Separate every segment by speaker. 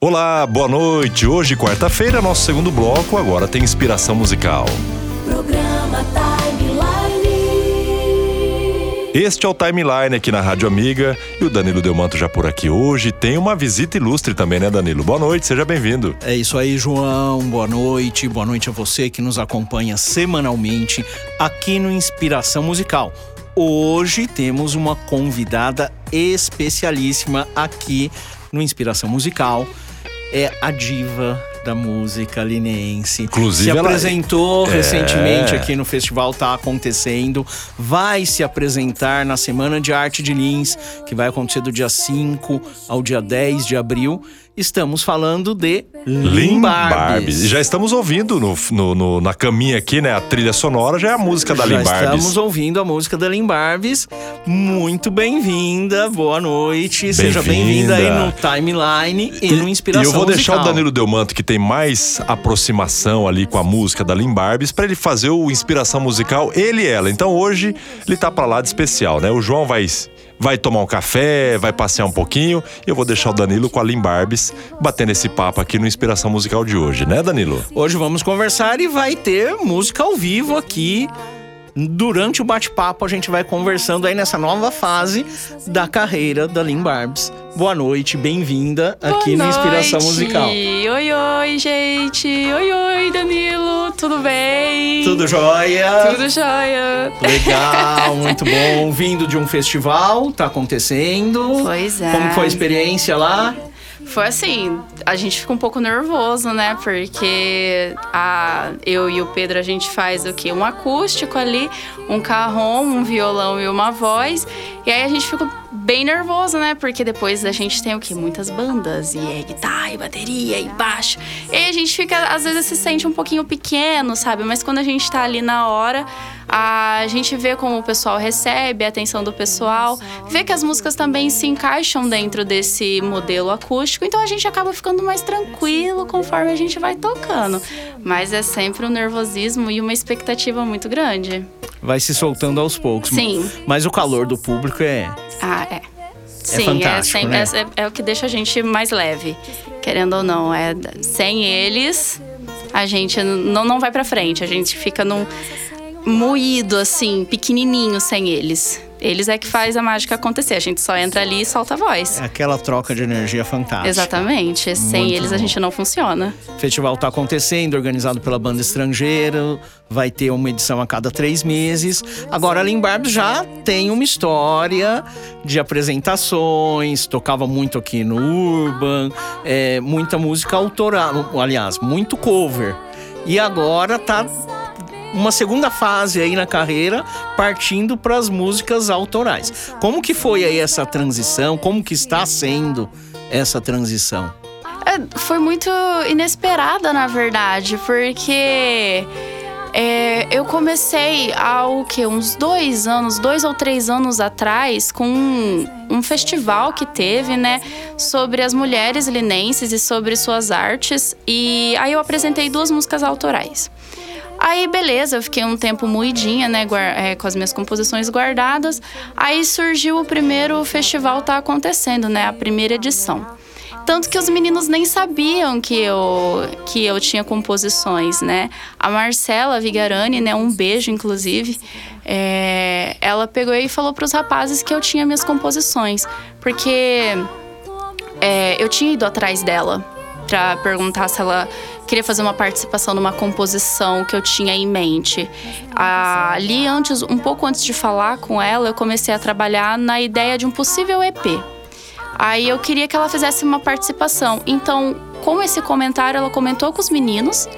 Speaker 1: Olá, boa noite. Hoje, quarta-feira, nosso segundo bloco. Agora tem inspiração musical.
Speaker 2: Programa Timeline.
Speaker 1: Este é o Timeline aqui na Rádio Amiga e o Danilo Delmanto já por aqui hoje. Tem uma visita ilustre também, né, Danilo? Boa noite, seja bem-vindo.
Speaker 3: É isso aí, João. Boa noite. Boa noite a você que nos acompanha semanalmente aqui no Inspiração Musical. Hoje temos uma convidada especialíssima aqui no Inspiração Musical é a diva da música lineense.
Speaker 1: Inclusive,
Speaker 3: se
Speaker 1: ela-
Speaker 3: apresentou
Speaker 1: É.
Speaker 3: recentemente aqui no festival, tá acontecendo. Vai se apresentar na Semana de Arte de Lins, que vai acontecer do dia 5 ao dia 10 de abril. Estamos falando de Lin Barbes.
Speaker 1: Já estamos ouvindo no, no- no- na caminha aqui, né? A trilha sonora já é a música da
Speaker 3: Já
Speaker 1: Lin Barbes.
Speaker 3: estamos ouvindo a música da Lin Barbes. Muito bem-vinda, boa noite. Seja bem-vinda aí no Timeline e, no Inspiração
Speaker 1: E eu vou deixar
Speaker 3: Musical.
Speaker 1: o Danilo Delmanto, que tem mais aproximação ali com a música da Lin Barbes, pra ele fazer o inspiração musical, ele e ela. Então hoje ele tá pra lá de especial, né? O João vai, vai tomar um café, vai passear um pouquinho, e eu vou deixar o Danilo com a Lin Barbes batendo esse papo aqui no Inspiração Musical de hoje, né, Danilo?
Speaker 3: Hoje vamos conversar e vai ter música ao vivo aqui. Durante o bate-papo, a gente vai conversando aí nessa nova fase da carreira da Lin Barbes. Boa noite, bem-vinda aqui
Speaker 4: Boa
Speaker 3: no Inspiração
Speaker 4: noite.
Speaker 3: Musical.
Speaker 4: Oi, oi, gente. Oi, oi, Danilo. Tudo bem?
Speaker 3: Tudo jóia?
Speaker 4: Tudo jóia.
Speaker 3: Legal, muito bom. Vindo de um festival, tá acontecendo.
Speaker 4: Pois é.
Speaker 3: Como foi a experiência lá?
Speaker 4: Foi assim, a gente fica um pouco nervoso, né? Porque a, eu e o Pedro, a gente faz o quê? Um acústico ali, um carrom, um violão e uma voz. E aí a gente fica bem nervoso, né? Porque depois a gente tem o quê? Muitas bandas. E é guitarra, e bateria, e baixo. E a gente fica, às vezes, se sente um pouquinho pequeno, sabe? Mas quando a gente tá ali na hora, a gente vê como o pessoal recebe, a atenção do pessoal, vê que as músicas também se encaixam dentro desse modelo acústico, então a gente acaba ficando mais tranquilo conforme a gente vai tocando. Mas é sempre um nervosismo e uma expectativa muito grande.
Speaker 3: Vai se soltando aos poucos.
Speaker 4: Sim.
Speaker 3: Mas o calor do público é.
Speaker 4: Ah, é. Sim,
Speaker 3: fantástico,
Speaker 4: sempre-
Speaker 3: né?
Speaker 4: é, é o que deixa a gente mais leve, querendo ou não. É, sem eles, a gente não, não vai pra frente, a gente fica num moído, assim, pequenininho sem eles. Eles é que faz a mágica acontecer, a gente só entra ali e solta a voz.
Speaker 3: É aquela troca de energia fantástica.
Speaker 4: Exatamente, sem
Speaker 3: Muito
Speaker 4: eles a
Speaker 3: bom.
Speaker 4: gente não funciona.
Speaker 3: O festival está acontecendo, organizado pela banda estrangeira. Vai ter uma edição a cada três meses. Agora, a Lin Barbes já tem uma história de apresentações. Tocava muito aqui no Urban. é, muita música autoral. Aliás, muito cover. E agora tá uma segunda fase aí na carreira, partindo para as músicas autorais. Como que foi aí essa transição? Como que está sendo essa transição?
Speaker 4: É, foi muito inesperada, na verdade, porque é, eu comecei há o quê? Uns dois anos, dois ou três anos atrás, com um, um festival que teve, né, sobre as mulheres linenses e sobre suas artes. E aí eu apresentei duas músicas autorais. Aí, beleza, eu fiquei um tempo moidinha, né, é, com as minhas composições guardadas. Aí surgiu o primeiro festival tá acontecendo, né, a primeira edição. Tanto que os meninos nem sabiam que eu, que eu tinha composições, né? A Marcela Vigarani, né? Um beijo, inclusive. é, ela pegou e falou para os rapazes que eu tinha minhas composições. Porque é, eu tinha ido atrás dela para perguntar se ela queria fazer uma participação numa composição que eu tinha em mente. Ah, Ali antes, um pouco antes de falar com ela, eu comecei a trabalhar na ideia de um possível EP. Aí eu queria que ela fizesse uma participação. Então, com esse comentário, ela comentou com os meninos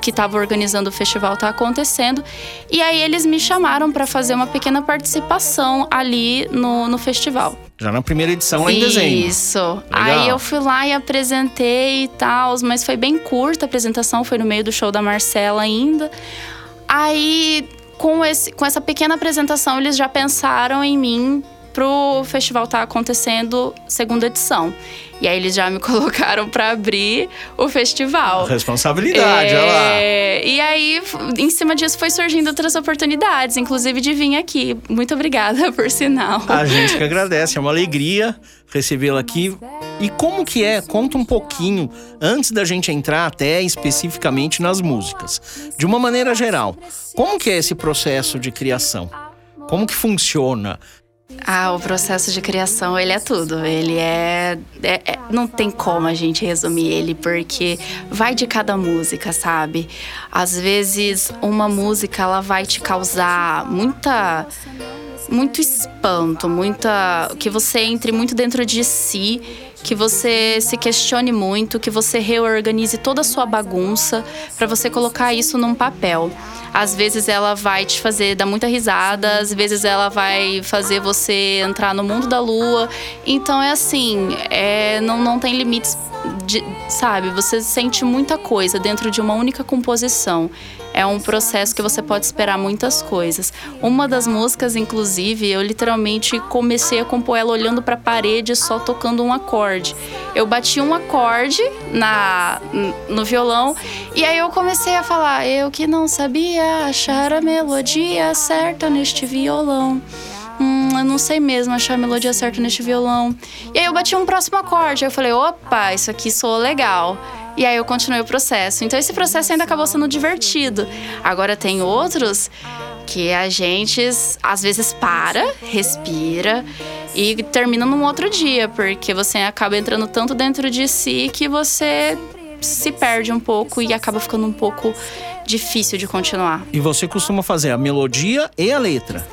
Speaker 4: que estavam organizando o festival tá acontecendo. E aí eles me chamaram para fazer uma pequena participação ali no, no festival.
Speaker 3: Já na primeira edição, lá em dezembro.
Speaker 4: Isso. Aí eu fui lá e apresentei e tal, mas foi bem curta a apresentação, foi no meio do show da Marcela ainda. Aí, com, esse, com essa pequena apresentação, eles já pensaram em mim pro festival estar tá acontecendo segunda edição. E aí eles já me colocaram para abrir o festival.
Speaker 3: Responsabilidade, é, olha lá.
Speaker 4: E aí, em cima disso, foi surgindo outras oportunidades, inclusive de vir aqui. Muito obrigada, por sinal.
Speaker 3: A gente que agradece, é uma alegria recebê-la aqui. E como que é? Conta um pouquinho, antes da gente entrar até especificamente nas músicas. De uma maneira geral, como que é esse processo de criação? Como que funciona?
Speaker 4: Ah, o processo de criação, ele é tudo. Ele é, é, é, Não tem como a gente resumir ele, porque vai de cada música, sabe? Às vezes, uma música, ela vai te causar muita. Muito espanto, muita. que você entre muito dentro de si que você se questione muito, que você reorganize toda a sua bagunça para você colocar isso num papel. Às vezes ela vai te fazer dar muita risada, às vezes ela vai fazer você entrar no mundo da lua. Então é assim, é, não, não tem limites, de, sabe? Você sente muita coisa dentro de uma única composição é um processo que você pode esperar muitas coisas. Uma das músicas, inclusive, eu literalmente comecei a compor ela olhando para a parede só tocando um acorde. Eu bati um acorde na no violão e aí eu comecei a falar: "Eu que não sabia achar a melodia certa neste violão". Hum, eu não sei mesmo achar a melodia certa neste violão. E aí eu bati um próximo acorde. Eu falei, opa, isso aqui soa legal. E aí eu continuei o processo. Então esse processo ainda acabou sendo divertido. Agora tem outros que a gente às vezes para, respira e termina num outro dia, porque você acaba entrando tanto dentro de si que você se perde um pouco e acaba ficando um pouco difícil de continuar.
Speaker 3: E você costuma fazer a melodia e a letra?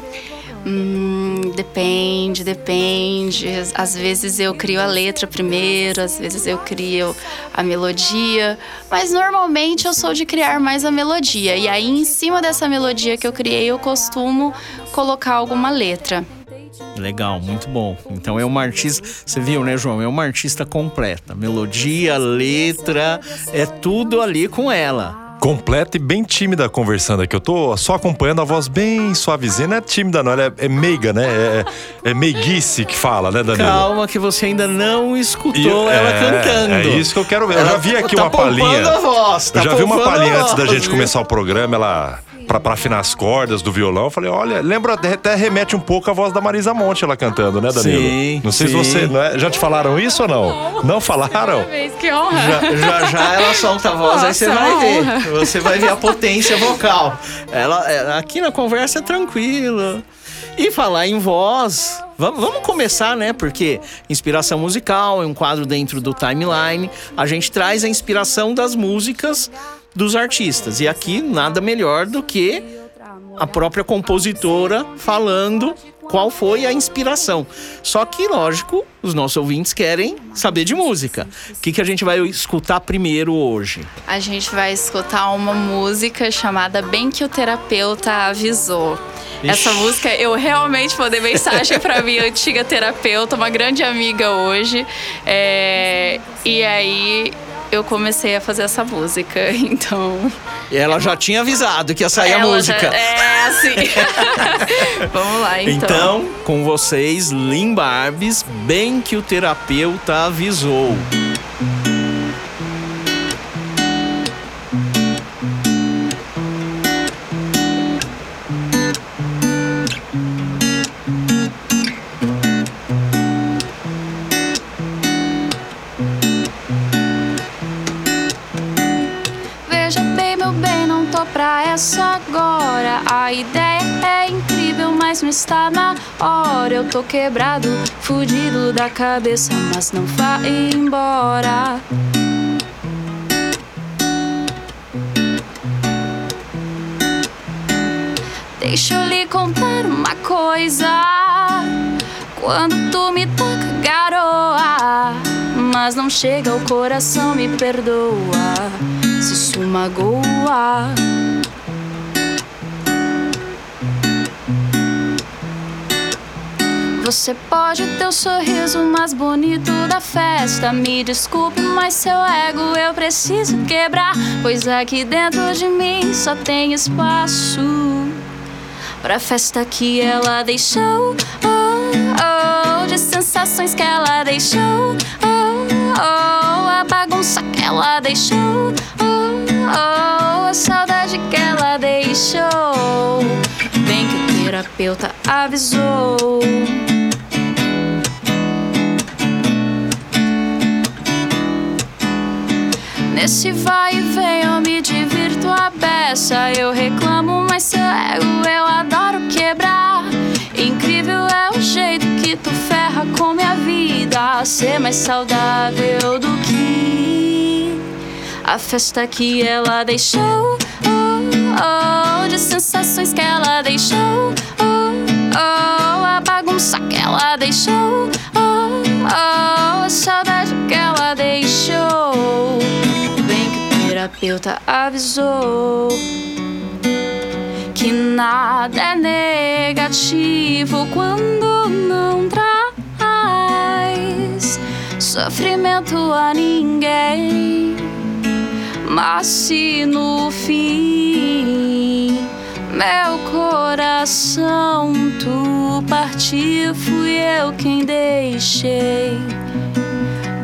Speaker 4: Hum, depende, depende. Às vezes eu crio a letra primeiro, às vezes eu crio a melodia, mas normalmente eu sou de criar mais a melodia. E aí, em cima dessa melodia que eu criei, eu costumo colocar alguma letra.
Speaker 3: Legal, muito bom. Então é uma artista, você viu, né, João? É uma artista completa. Melodia, letra, é tudo ali com ela
Speaker 1: completa e bem tímida conversando aqui. Eu tô só acompanhando a voz bem suavezinha. Não é tímida, não, ela é, é meiga, né? É, é meiguice que fala, né, Danilo?
Speaker 3: Calma, que você ainda não escutou e, ela é, cantando.
Speaker 1: É isso que eu quero ver. Eu já vi aqui tá uma palhinha.
Speaker 3: Voz, tá
Speaker 1: eu já vi uma palhinha antes da gente começar o programa. Ela pra, pra afinar as cordas do violão. Eu falei, olha, lembra, até remete um pouco a voz da Marisa Monte ela cantando, né, Danilo?
Speaker 3: Sim.
Speaker 1: Não sei
Speaker 3: sim.
Speaker 1: se você. Não é, já te falaram isso ou não? Não, não falaram?
Speaker 4: Que honra.
Speaker 3: Já, já, já ela solta a voz, Nossa, aí você vai ver. Você vai ver a potência vocal. Ela, é, aqui na conversa é tranquila. E falar em voz, vamos, vamos começar, né? Porque inspiração musical é um quadro dentro do timeline. A gente traz a inspiração das músicas dos artistas. E aqui nada melhor do que a própria compositora falando qual foi a inspiração. Só que, lógico, os nossos ouvintes querem saber de música. O que, que a gente vai escutar primeiro hoje?
Speaker 4: A gente vai escutar uma música chamada Bem que o Terapeuta Avisou. Ixi. Essa música eu realmente mandei mensagem para minha antiga terapeuta, uma grande amiga hoje. É, e aí eu comecei a fazer essa música, então.
Speaker 3: E ela já tinha avisado que ia sair
Speaker 4: ela
Speaker 3: a música.
Speaker 4: Já, é, assim. Vamos lá, então.
Speaker 3: Então, com vocês, Lim Barbes, bem que o terapeuta avisou.
Speaker 4: A ideia é incrível, mas não está na hora. Eu tô quebrado, fudido da cabeça, mas não vai embora. Deixa eu lhe contar uma coisa. Quando tu me toca, garoa, mas não chega ao coração, me perdoa. Se isso magoa. Você pode ter o sorriso mais bonito da festa. Me desculpe, mas seu ego eu preciso quebrar. Pois aqui dentro de mim só tem espaço pra festa que ela deixou. Oh, oh. de sensações que ela deixou. Oh, oh, a bagunça que ela deixou. Oh, oh, a saudade que ela deixou. Terapeuta avisou. Nesse vai e vem eu me divirto a beça. Eu reclamo, mas seu ego eu adoro quebrar. Incrível é o jeito que tu ferra com minha vida. Ser mais saudável do que a festa que ela deixou oh, De sensações que ela deixou? Oh, oh, A bagunça que ela deixou? Oh, oh, A saudade que ela deixou? Bem que o terapeuta avisou Que nada é negativo quando não traz Sofrimento a ninguém mas se no fim meu coração tu partir, fui eu quem deixei.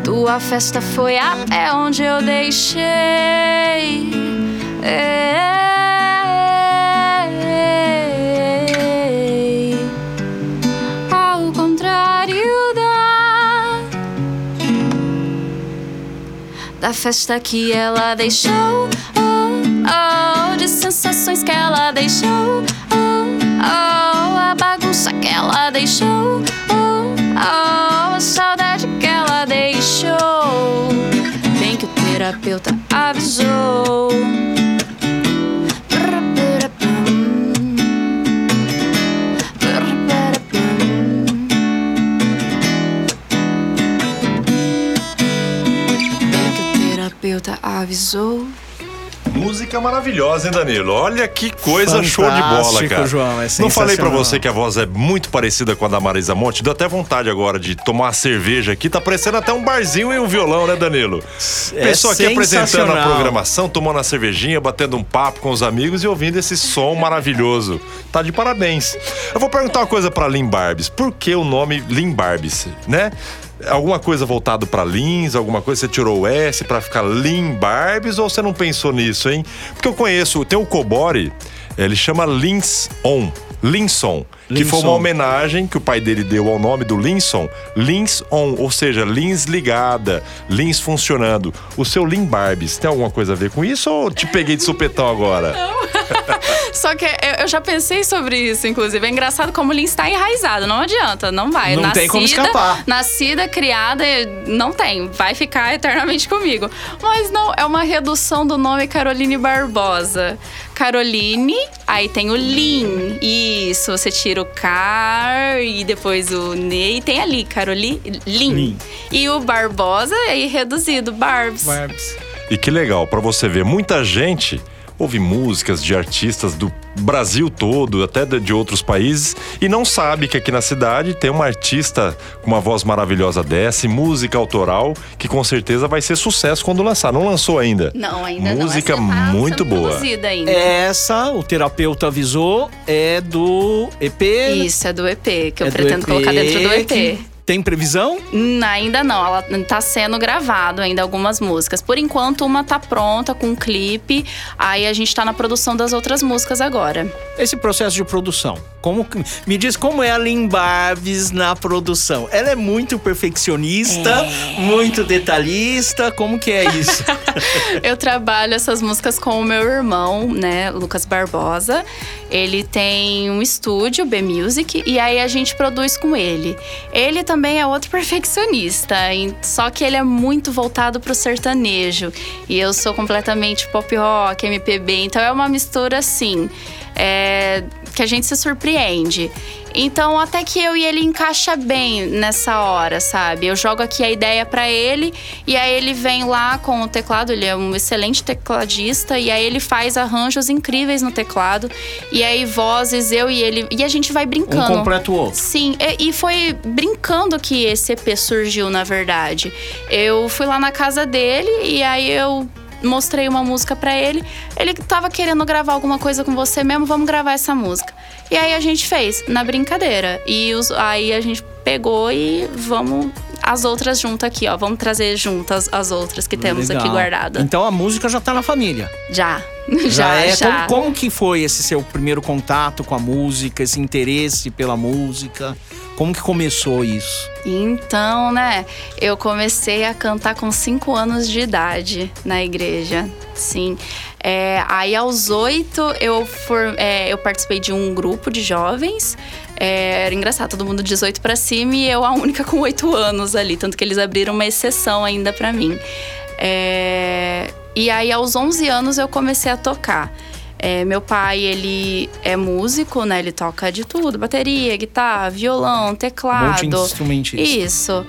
Speaker 4: Tua festa foi até onde eu deixei. Ao da festa que ela deixou, oh, oh, de sensações que ela deixou, oh, oh, a bagunça que ela deixou, oh, oh, a saudade que ela deixou. Bem que o terapeuta avisou. Avisou.
Speaker 1: Música maravilhosa, hein, Danilo? Olha que coisa show de bola,
Speaker 3: Fantástico,
Speaker 1: cara.
Speaker 3: João, é
Speaker 1: Não falei pra
Speaker 3: sensacional.
Speaker 1: você que a voz é muito parecida com a da Marisa Monte? Deu até vontade agora de tomar uma cerveja aqui. Tá parecendo até um barzinho e um violão, né, Danilo?
Speaker 3: É
Speaker 1: Pessoa aqui apresentando a programação, tomando uma cervejinha, batendo um papo com os amigos e ouvindo esse som maravilhoso. Tá de parabéns. Eu vou perguntar uma coisa pra Lin Barbes. Por que o nome Lin Barbes, né? Alguma coisa voltado pra Lins, alguma coisa você tirou o S pra ficar Lin Barbes ou você não pensou nisso, hein? Porque eu conheço, tem o Cobori, ele chama Lins On, Linson, que foi uma
Speaker 3: Linson.
Speaker 1: homenagem que o pai dele deu ao nome do Linson, Lins On, ou seja, Lins ligada, Lins funcionando. O seu Lin Barbes tem alguma coisa a ver com isso ou te peguei de supetão agora?
Speaker 4: Só que eu- eu já pensei sobre isso, inclusive. É engraçado como o Lin está enraizado. Não adianta, não vai.
Speaker 3: Não tem como escapar.
Speaker 4: Nascida, criada, não tem. Vai ficar eternamente comigo. Mas não, é uma redução do nome Caroline Barbosa. Caroline, aí tem o Lin. Isso, você tira o Car e depois o Ne. E tem ali, Caroline, Lin.
Speaker 3: Lin.
Speaker 4: E o Barbosa aí reduzido, Barbs.
Speaker 3: Barbs.
Speaker 1: E que legal, pra você ver, muita gente ouve músicas de artistas do Brasil todo, até de outros países, e não sabe que aqui na cidade tem uma artista com uma voz maravilhosa dessa, e música autoral, que com certeza vai ser sucesso quando lançar. Não lançou ainda.
Speaker 4: Não, ainda não.
Speaker 1: Música
Speaker 4: tá
Speaker 1: muito boa.
Speaker 4: produzida ainda.
Speaker 3: Essa, o terapeuta avisou, é do EP.
Speaker 4: Isso, é do EP, que eu
Speaker 3: é do
Speaker 4: pretendo colocar dentro do EP.
Speaker 3: que Tem previsão?
Speaker 4: Hum, ainda não, ela tá sendo gravado ainda algumas músicas. Por enquanto, uma tá pronta com um clipe, aí a gente tá na produção das outras músicas agora.
Speaker 3: Esse processo de produção. Como que- me diz como é a Lin Barbes na produção? Ela é muito perfeccionista, muito detalhista. Como que é isso?
Speaker 4: Eu trabalho essas músicas com o meu irmão, né, Lucas Barbosa. Ele tem um estúdio, B Music, e aí a gente produz com ele. Ele também é outro perfeccionista, só que ele é muito voltado pro sertanejo. E eu sou completamente pop rock, MPB, então é uma mistura assim. é, que a gente se surpreende. Então, até que eu e ele encaixa bem nessa hora, sabe? Eu jogo aqui a ideia pra ele e aí ele vem lá com o teclado, ele é um excelente tecladista e aí ele faz arranjos incríveis no teclado e aí vozes eu e ele e a gente vai
Speaker 3: Um
Speaker 4: brincando.
Speaker 3: completa o outro.
Speaker 4: Sim, e- e foi brincando que esse EP surgiu, na verdade. Eu fui lá na casa dele e aí eu mostrei uma música pra ele. Ele tava querendo gravar alguma coisa com você mesmo, vamos gravar essa música. E aí a gente fez, na brincadeira. E os- aí a gente pegou e vamos as outras juntas aqui, ó. Vamos trazer juntas as outras que temos
Speaker 3: Legal.
Speaker 4: aqui guardadas.
Speaker 3: Então a música já tá na família.
Speaker 4: Já.
Speaker 3: Já,
Speaker 4: Já,
Speaker 3: é.
Speaker 4: já.
Speaker 3: Como, como que foi esse seu primeiro contato com a música, esse interesse pela música? Como que começou isso?
Speaker 4: Então, né, eu comecei a cantar com 5 anos de idade na igreja. Sim. É, aí aos oito eu, for- é, eu participei de um grupo de jovens. É, era engraçado, todo mundo 18 pra cima e eu a única com 8 anos ali. Tanto que eles abriram uma exceção ainda pra mim. É, e aí aos 11 anos eu comecei a tocar. É, meu pai, ele é músico, né? Ele toca de tudo: bateria, guitarra, violão, teclado.
Speaker 3: Multi-instrumentista.
Speaker 4: Isso.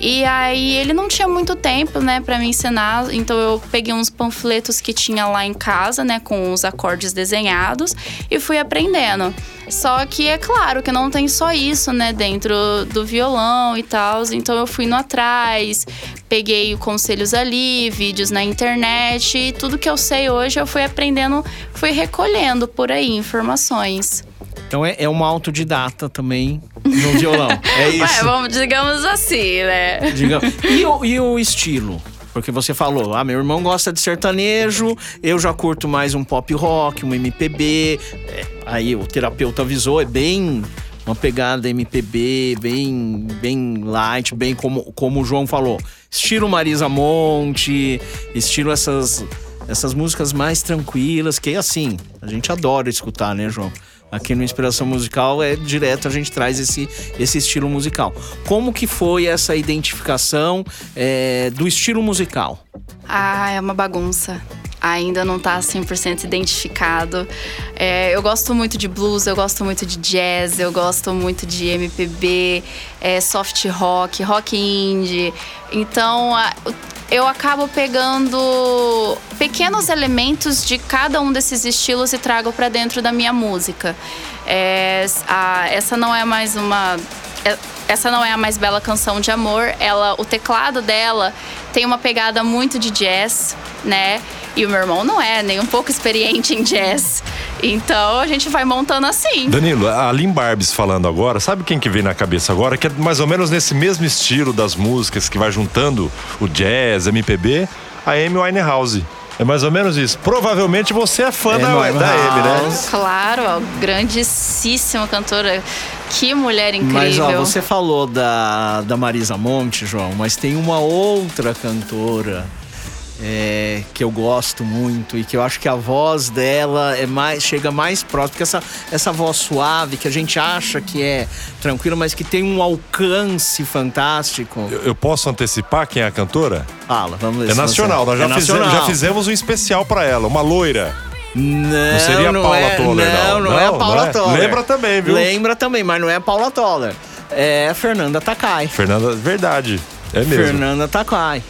Speaker 4: E aí ele não tinha muito tempo, né, para me ensinar, então eu peguei uns panfletos que tinha lá em casa, né, com os acordes desenhados e fui aprendendo. Só que é claro que não tem só isso, né, dentro do violão e tal, então eu fui no atrás, peguei conselhos ali, vídeos na internet e tudo que eu sei hoje eu fui aprendendo, fui recolhendo por aí informações.
Speaker 3: Então é, é uma autodidata também no violão. É isso.
Speaker 4: Ué, vamos, digamos assim, né?
Speaker 3: Diga- E, o, e o estilo? Porque você falou, ah, meu irmão gosta de sertanejo, eu já curto mais um pop rock, um MPB. É, aí o terapeuta avisou, é bem uma pegada MPB, bem, bem light, bem como, como o João falou. Estilo Marisa Monte, estilo essas, essas músicas mais tranquilas, que assim, a gente adora escutar, né, João? Aqui no Inspiração Musical é direto a gente traz esse, esse estilo musical. Como que foi essa identificação é, do estilo musical?
Speaker 4: Ah, é uma bagunça. Ainda não tá 100% identificado. É, eu gosto muito de blues, eu gosto muito de jazz, eu gosto muito de MPB, é, soft rock, rock indie. Então, a- eu acabo pegando pequenos elementos de cada um desses estilos e trago pra dentro da minha música. É, a- essa não é mais uma é- essa não é a mais bela canção de amor. Ela, o teclado dela tem uma pegada muito de jazz, né? E o meu irmão não é nem um pouco experiente em jazz. Então a gente vai montando assim.
Speaker 1: Danilo, a Lynn Barbes falando agora, sabe quem que vem na cabeça agora? Que é mais ou menos nesse mesmo estilo das músicas que vai juntando o jazz, MPB, a Amy Winehouse. É mais ou menos isso. Provavelmente você é fã
Speaker 3: É,
Speaker 1: da,
Speaker 3: Amy
Speaker 1: da Amy, né?
Speaker 4: Claro, ó, grandíssima cantora. Que mulher incrível.
Speaker 3: Mas ó, você falou da, da Marisa Monte, João, mas tem uma outra cantora é, que eu gosto muito e que eu acho que a voz dela é mais, chega mais próximo, porque essa, essa voz suave que a gente acha que é tranquila, mas que tem um alcance fantástico.
Speaker 1: Eu, eu posso antecipar quem é a cantora?
Speaker 3: Fala, vamos ver
Speaker 1: É nacional, nós já,
Speaker 3: É
Speaker 1: fizemos,
Speaker 3: nacional.
Speaker 1: já fizemos um especial pra ela, uma loira.
Speaker 3: Não,
Speaker 1: seria a
Speaker 3: não
Speaker 1: Paula
Speaker 3: é,
Speaker 1: Toller, não.
Speaker 3: Não, não, é a
Speaker 1: Não,
Speaker 3: Paula
Speaker 1: não é?
Speaker 3: Toller.
Speaker 1: Lembra também, viu?
Speaker 3: Lembra também, mas não é a Paula Toller. É a Fernanda Takai.
Speaker 1: Fernanda, verdade. É mesmo.
Speaker 3: Fernanda Takai.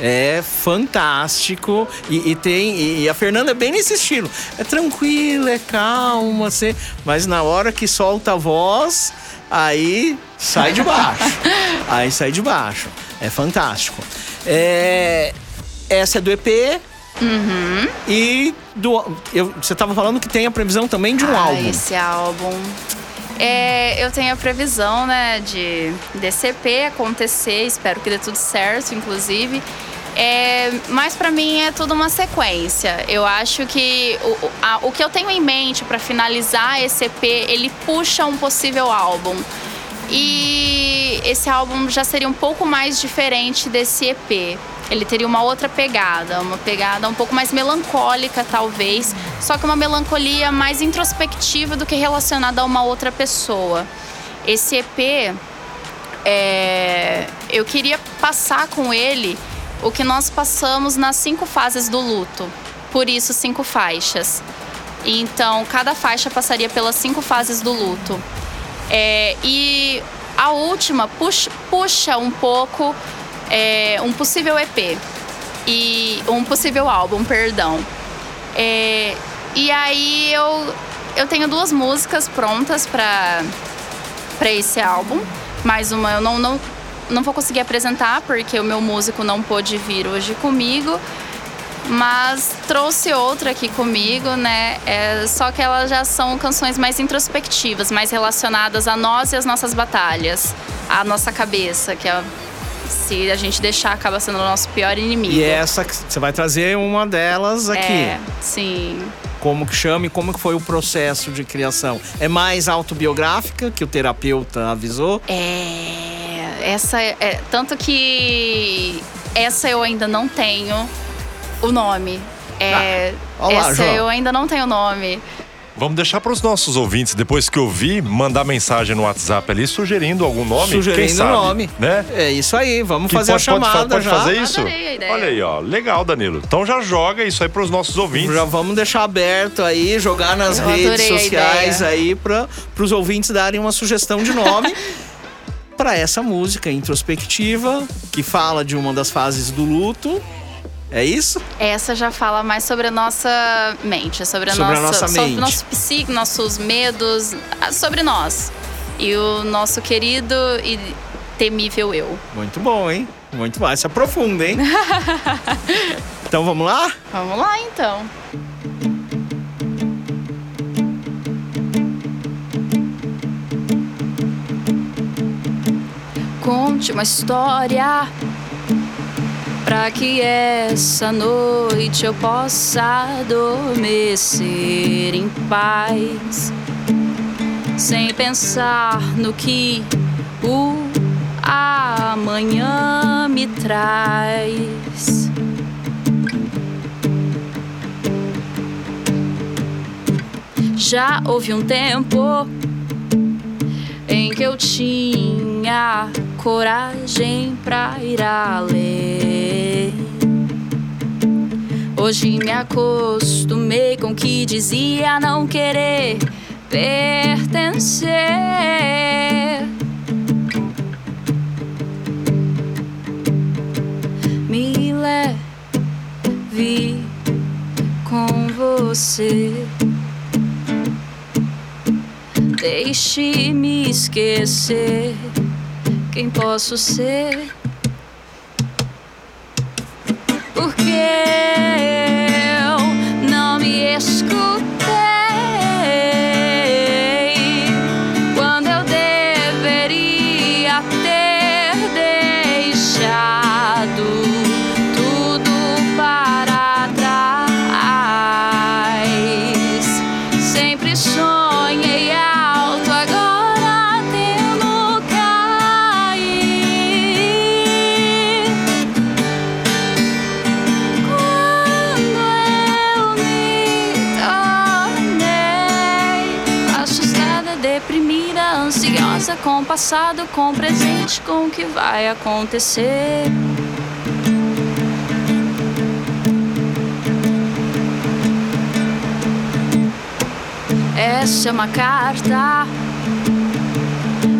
Speaker 3: É fantástico e, e tem e, e a Fernanda é bem nesse estilo. É tranquila, é calma, assim, mas na hora que solta a voz, aí sai de baixo. aí sai de baixo. É fantástico. É, essa é do EP. E do, eu, você estava falando que tem a previsão também de um
Speaker 4: Ah,
Speaker 3: álbum.
Speaker 4: Esse álbum. É, eu tenho a previsão, né, de DCP acontecer, espero que dê tudo certo, inclusive. É, mas pra mim é tudo uma sequência. Eu acho que o, a- o que eu tenho em mente pra finalizar esse EP, ele puxa um possível álbum. E esse álbum já seria um pouco mais diferente desse EP. Ele teria uma outra pegada, uma pegada um pouco mais melancólica, talvez, só que uma melancolia mais introspectiva do que relacionada a uma outra pessoa. Esse EP, é, eu queria passar com ele o que nós passamos nas cinco fases do luto. Por isso, cinco faixas. Então, cada faixa passaria pelas cinco fases do luto. É, e a última puxa, puxa um pouco é, um possível EP e um possível álbum, perdão. É, e aí eu, eu tenho duas músicas prontas para para esse álbum. Mais uma eu não, não, não vou conseguir apresentar porque o meu músico não pôde vir hoje comigo. mas trouxe outra aqui comigo, né? É, só que elas já são canções mais introspectivas, mais relacionadas a nós e as nossas batalhas, a nossa cabeça, que é, se a gente deixar acaba sendo o nosso pior inimigo.
Speaker 3: E essa que você vai trazer uma delas aqui.
Speaker 4: É, sim.
Speaker 3: Como que chama e como que foi o processo de criação? É mais autobiográfica que o terapeuta avisou?
Speaker 4: É, essa é, é- tanto que essa eu ainda não tenho o nome. É,
Speaker 3: Ah, olá,
Speaker 4: essa
Speaker 3: João.
Speaker 4: eu ainda não tenho o nome.
Speaker 1: Vamos deixar para os nossos ouvintes, depois que ouvir, mandar mensagem no WhatsApp ali sugerindo algum nome.
Speaker 3: Sugerindo
Speaker 1: quem sabe,
Speaker 3: nome.
Speaker 1: Né?
Speaker 3: É isso aí, vamos
Speaker 1: Que
Speaker 3: fazer
Speaker 1: pode,
Speaker 3: a chamada
Speaker 1: pode, pode
Speaker 3: já.
Speaker 1: fazer isso?
Speaker 4: Adorei a ideia.
Speaker 1: Olha aí, ó. Legal, Danilo. Então já joga isso aí para os nossos ouvintes.
Speaker 3: Já vamos deixar aberto aí, jogar nas
Speaker 4: Eu
Speaker 3: redes sociais aí para os ouvintes darem uma sugestão de nome para essa música introspectiva que fala de uma das fases do luto. É isso?
Speaker 4: Essa já fala mais sobre a nossa mente, sobre a
Speaker 3: Sobre a
Speaker 4: nossa,
Speaker 3: nossa
Speaker 4: sobre nosso psique, nossos medos, ah, sobre nós. E o nosso querido e temível eu.
Speaker 3: Muito bom, hein? Muito bom. Se aprofunda, hein? então vamos lá?
Speaker 4: Vamos lá então. Conte uma história para que essa noite eu possa adormecer em paz, sem pensar no que o amanhã me traz. Já houve um tempo em que eu tinha coragem pra ir além. Hoje me acostumei com que dizia não querer pertencer. Me leve com você. Deixe-me esquecer quem posso ser. Passado, com o presente, com o que vai acontecer. Essa é uma carta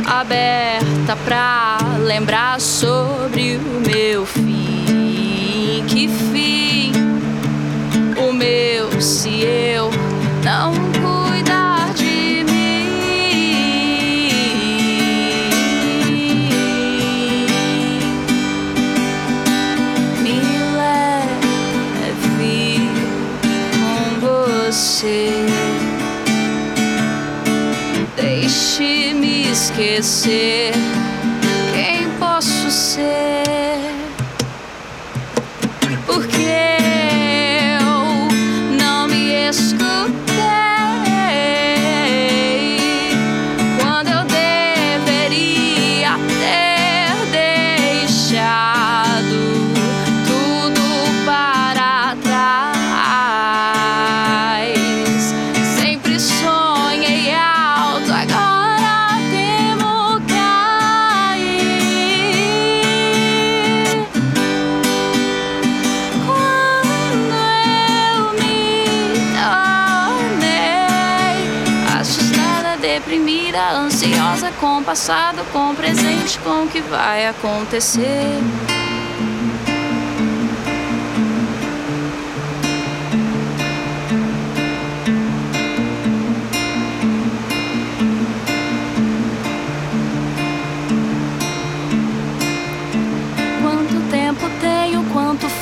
Speaker 4: aberta pra lembrar sobre o meu fim. Que fim? O meu se eu não cuidar Deixe-me esquecer quem posso ser. Porque passado, com o presente, com o que vai acontecer.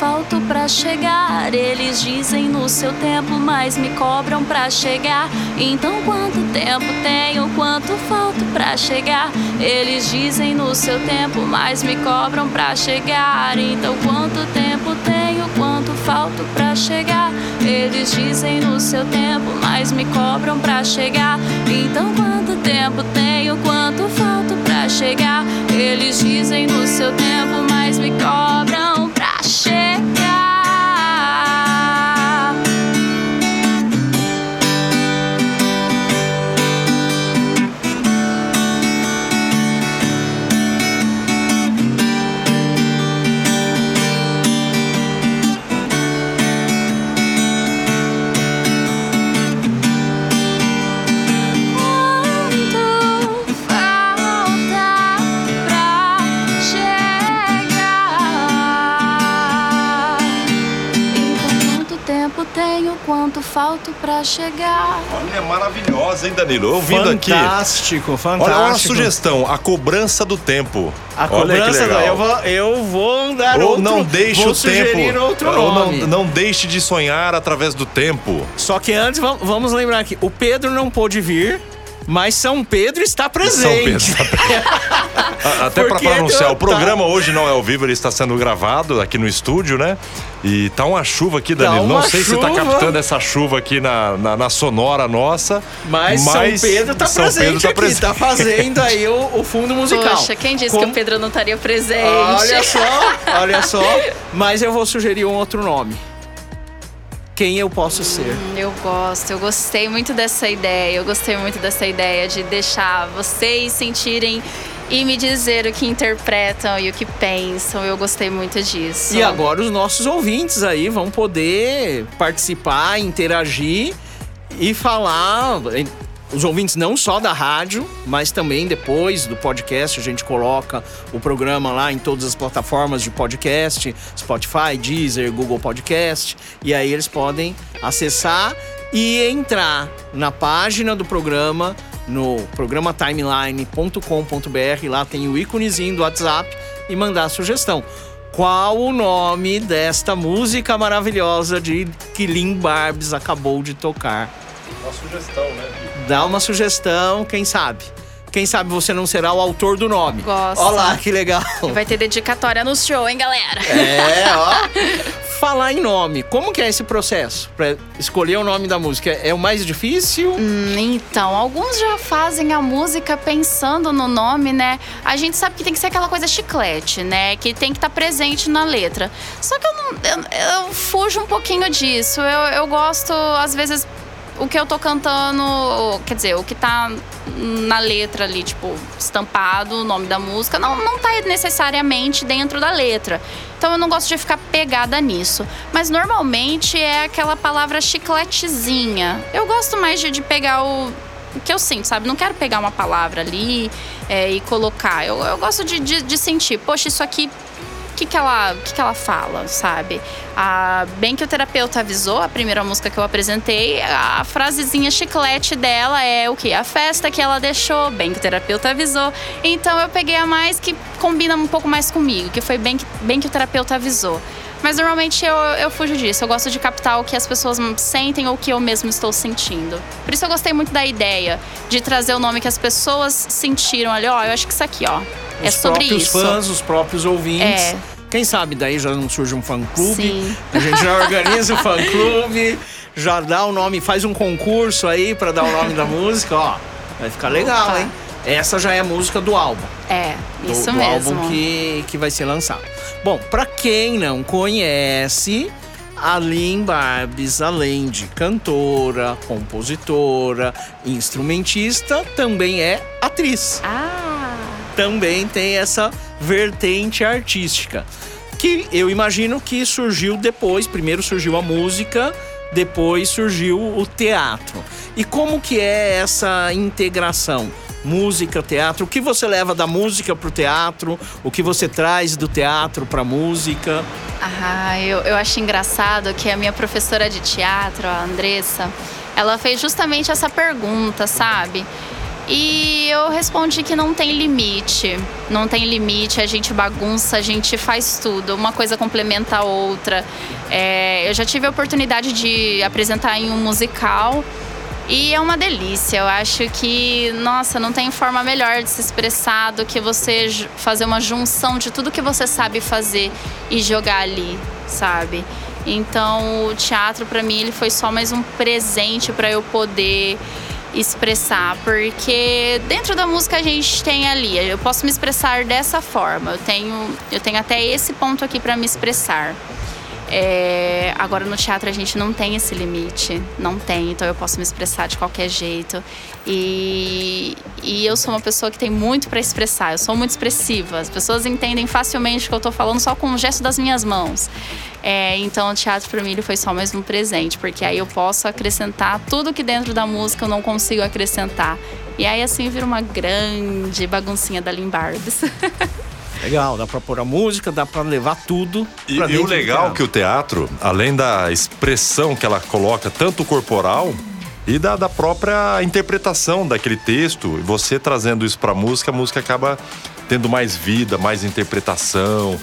Speaker 4: Falta pra chegar. Eles dizem no seu tempo, mas me cobram pra chegar. Então quanto tempo tenho, quanto falta pra chegar? Eles dizem no seu tempo, mas me cobram pra chegar. Então quanto tempo tenho, quanto falta pra chegar? Eles dizem no seu tempo, mas me cobram pra chegar. Então quanto tempo tenho, quanto falta pra chegar? Eles dizem no seu tempo, mas me cobram falta pra chegar?
Speaker 1: Olha, é maravilhosa, hein, Danilo? Ouvindo aqui.
Speaker 3: Fantástico, fantástico.
Speaker 1: Olha, olha a sugestão, a cobrança do tempo.
Speaker 3: A
Speaker 1: Olha
Speaker 3: cobrança,
Speaker 1: legal.
Speaker 3: eu vou, eu vou dar
Speaker 1: Ou
Speaker 3: outro,
Speaker 1: não deixe
Speaker 3: vou
Speaker 1: o tempo.
Speaker 3: outro
Speaker 1: ou não,
Speaker 3: nome.
Speaker 1: não deixe de sonhar através do tempo.
Speaker 3: Só que antes, vam- vamos lembrar aqui, o Pedro não pôde vir, mas São Pedro está
Speaker 1: São
Speaker 3: presente.
Speaker 1: Pedro está A- Até para anunciar,
Speaker 3: tá-
Speaker 1: o programa hoje não é ao vivo, ele está sendo gravado aqui no estúdio, né? E tá uma chuva aqui, Danilo. não sei se tá
Speaker 3: chuva.
Speaker 1: captando essa chuva aqui na, na, na sonora nossa.
Speaker 3: Mas, São Pedro tá
Speaker 1: São
Speaker 3: presente
Speaker 1: Pedro tá
Speaker 3: aqui,
Speaker 1: presente.
Speaker 3: tá fazendo aí o, o fundo musical.
Speaker 4: Poxa, quem disse
Speaker 3: Como-
Speaker 4: que o Pedro não estaria presente?
Speaker 3: Olha só, olha só. Mas eu vou sugerir um outro nome. Quem eu posso ser?
Speaker 4: Eu gosto, eu gostei muito dessa ideia. Eu gostei muito dessa ideia de deixar vocês sentirem e me dizer o que interpretam e o que pensam. Eu gostei muito disso.
Speaker 3: E agora os nossos ouvintes aí vão poder participar, interagir e falar. Os ouvintes não só da rádio, mas também depois do podcast, a gente coloca o programa lá em todas as plataformas de podcast, Spotify, Deezer, Google Podcast, e aí eles podem acessar e entrar na página do programa, no programaTimeline.com.br, lá tem o íconezinho do WhatsApp e mandar a sugestão. Qual o nome desta música maravilhosa de que Barbs acabou de tocar?
Speaker 1: Uma sugestão, né?
Speaker 3: Dá uma sugestão, quem sabe? Quem sabe você não será o autor do nome.
Speaker 4: Gosto.
Speaker 3: Olha lá, que legal.
Speaker 4: Vai ter dedicatória no show, hein, galera?
Speaker 3: É, ó. Falar em nome, como que é esse processo? Pra escolher o nome da música, é o mais difícil?
Speaker 4: Hum, Então, alguns já fazem a música pensando no nome, né? A gente sabe que tem que ser aquela coisa chiclete, né? Que tem que estar presente na letra. Só que eu, não, eu, eu fujo um pouquinho disso. Eu, eu gosto, às vezes, o que eu tô cantando, quer dizer, o que tá na letra ali, tipo, estampado, o nome da música, não, não tá necessariamente dentro da letra. Então eu não gosto de ficar pegada nisso. Mas normalmente é aquela palavra chicletezinha. Eu gosto mais de, de pegar o, que eu sinto, sabe? Não quero pegar uma palavra ali é, e colocar. Eu, eu gosto de, de, de sentir, poxa, isso aqui que, que, ela, que, que ela fala, sabe? A, bem que o terapeuta avisou, a primeira música que eu apresentei, a frasezinha chiclete dela é o que? A festa que ela deixou, bem que o terapeuta avisou. Então eu peguei a mais que combina um pouco mais comigo, que foi bem que, bem que o terapeuta avisou. Mas normalmente eu, eu fujo disso. Eu gosto de captar o que as pessoas sentem ou o que eu mesmo estou sentindo. Por isso eu gostei muito da ideia de trazer o nome que as pessoas sentiram ali. Ó, eu acho que isso aqui, ó. é
Speaker 3: os
Speaker 4: sobre
Speaker 3: próprios
Speaker 4: isso.
Speaker 3: fãs, os próprios ouvintes.
Speaker 4: É.
Speaker 3: Quem sabe daí já não surge um fã-clube.
Speaker 4: Sim.
Speaker 3: A gente já organiza o fã-clube, já dá o nome, faz um concurso aí pra dar o nome da música, ó. Vai ficar legal,
Speaker 4: Opa.
Speaker 3: hein? Essa já é a música do álbum.
Speaker 4: É,
Speaker 3: do,
Speaker 4: isso
Speaker 3: do
Speaker 4: mesmo.
Speaker 3: álbum que, que vai ser lançado. Bom, pra quem não conhece, a Lynn Barbes, além de cantora, compositora, instrumentista, também é atriz.
Speaker 4: Ah,
Speaker 3: Também tem essa vertente artística. Que eu imagino que surgiu depois. Primeiro surgiu a música, depois surgiu o teatro. E como que é essa integração? Música, teatro. O que você leva da música pro teatro? O que você traz do teatro pra música?
Speaker 4: ah eu, eu acho engraçado que a minha professora de teatro, a Andressa, ela fez justamente essa pergunta, sabe? E eu respondi que não tem limite. Não tem limite, a gente bagunça, a gente faz tudo. Uma coisa complementa a outra. É, eu já tive a oportunidade de apresentar em um musical. E é uma delícia. Eu acho que, nossa, não tem forma melhor de se expressar do que você fazer uma junção de tudo que você sabe fazer e jogar ali, sabe? Então, o teatro para mim ele foi só mais um presente para eu poder expressar, porque dentro da música a gente tem ali, eu posso me expressar dessa forma. Eu tenho, eu tenho até esse ponto aqui para me expressar. É, agora no teatro a gente não tem esse limite, não tem, então eu posso me expressar de qualquer jeito. E, e eu sou uma pessoa que tem muito para expressar, eu sou muito expressiva. As pessoas entendem facilmente o que eu tô falando só com o gesto das minhas mãos. É, então o teatro para mim foi só mais um presente, porque aí eu posso acrescentar tudo que dentro da música eu não consigo acrescentar. E aí assim vira uma grande baguncinha da Limbarbes.
Speaker 3: Legal, dá pra pôr a música, dá pra levar tudo.
Speaker 1: E,
Speaker 3: pra
Speaker 1: e o legal é que o teatro, além da expressão que ela coloca, tanto corporal e da, da própria interpretação daquele texto, você trazendo isso pra música, a música acaba tendo mais vida, mais interpretação,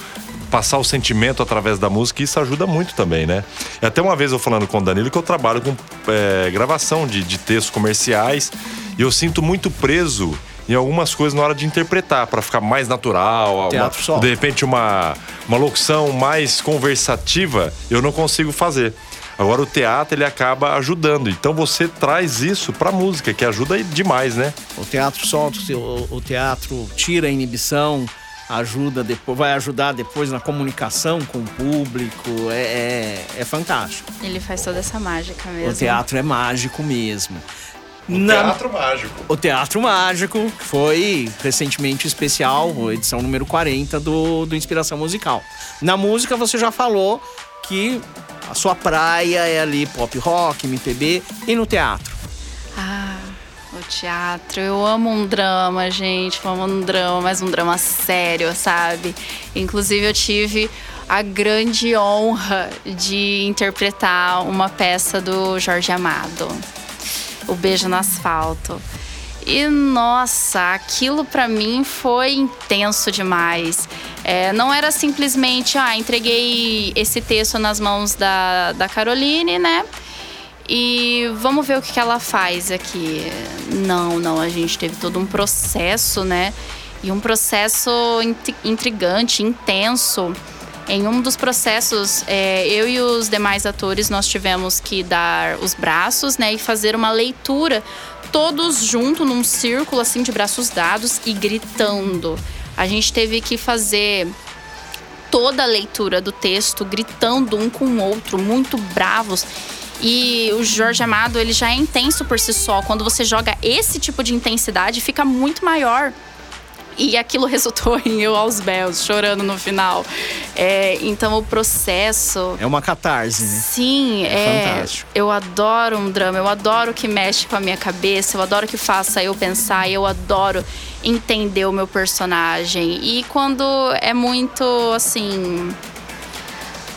Speaker 1: passar o sentimento através da música, e isso ajuda muito também, né? E até uma vez eu falando com o Danilo que eu trabalho com é, gravação de, de textos comerciais e eu sinto muito preso em algumas coisas na hora de interpretar, pra ficar mais natural, uma- de repente uma, uma locução mais conversativa, eu não consigo fazer. Agora o teatro ele acaba ajudando. Então você traz isso pra música, que ajuda demais, né?
Speaker 3: O teatro solta, o teatro tira a inibição, ajuda depois, vai ajudar depois na comunicação com o público. É, é, é fantástico.
Speaker 4: Ele faz toda essa mágica mesmo.
Speaker 3: O teatro é mágico mesmo.
Speaker 1: O
Speaker 3: Na-
Speaker 1: teatro mágico.
Speaker 3: O Teatro Mágico que foi recentemente especial, edição número 40 do, do Inspiração Musical. Na música você já falou que a sua praia é ali pop rock, MPB e no teatro.
Speaker 4: Ah, o teatro. Eu amo um drama, gente. Eu amo um drama, mas um drama sério, sabe? Inclusive, eu tive a grande honra de interpretar uma peça do Jorge Amado, O Beijo no Asfalto. E nossa, aquilo pra mim foi intenso demais. É, não era simplesmente, ah, entreguei esse texto nas mãos da, da Caroline, né? E vamos ver o que, que ela faz aqui. Não, não, a gente teve todo um processo, né? E um processo int- intrigante, intenso. Em um dos processos, é, eu e os demais atores, nós tivemos que dar os braços, né? E fazer uma leitura, todos juntos num círculo, assim, de braços dados e gritando. A gente teve que fazer toda a leitura do texto, gritando um com o outro, muito bravos. E o Jorge Amado, ele já é intenso por si só. Quando você joga esse tipo de intensidade, fica muito maior. E aquilo resultou em eu aos belos, chorando no final. É, então o processo.
Speaker 3: É uma catarse, né?
Speaker 4: Sim,
Speaker 3: É
Speaker 4: é.
Speaker 3: fantástico.
Speaker 4: Eu adoro um drama, eu adoro que mexe com a minha cabeça, eu adoro que faça eu pensar, eu adoro entender o meu personagem. E quando é muito assim.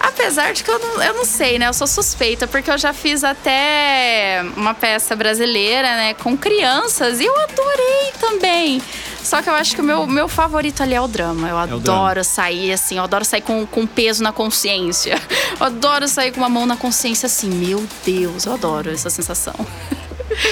Speaker 4: Apesar de que eu não, eu não sei, né? Eu sou suspeita, porque eu já fiz até uma peça brasileira, né? Com crianças, e eu adorei também. Só que eu acho que o meu, meu favorito ali é o drama. Eu
Speaker 3: o
Speaker 4: adoro
Speaker 3: drama.
Speaker 4: sair assim, eu adoro sair com, com peso na consciência. Eu adoro sair com uma mão na consciência assim, meu Deus, eu adoro essa sensação.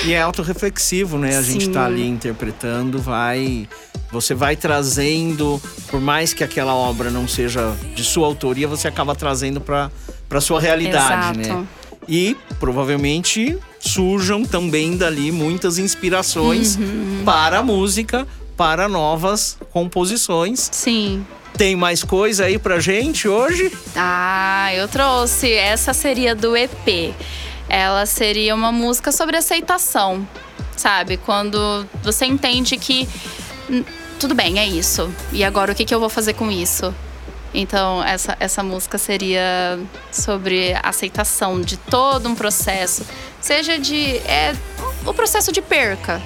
Speaker 3: E é autorreflexivo, né? A gente
Speaker 4: Sim.
Speaker 3: tá ali interpretando, vai. Você vai trazendo, por mais que aquela obra não seja de sua autoria, você acaba trazendo pra, pra sua realidade,
Speaker 4: Exato.
Speaker 3: né? E provavelmente surjam também dali muitas inspirações
Speaker 4: Uhum.
Speaker 3: para a música, para novas composições.
Speaker 4: Sim.
Speaker 3: Tem mais coisa aí pra gente hoje?
Speaker 4: Ah, eu trouxe. Essa seria do EP. Ela seria uma música sobre aceitação, sabe? Quando você entende que tudo bem, é isso. E agora o que, que eu vou fazer com isso? Então, essa, essa música seria sobre aceitação de todo um processo. Seja de. É, o processo de perca,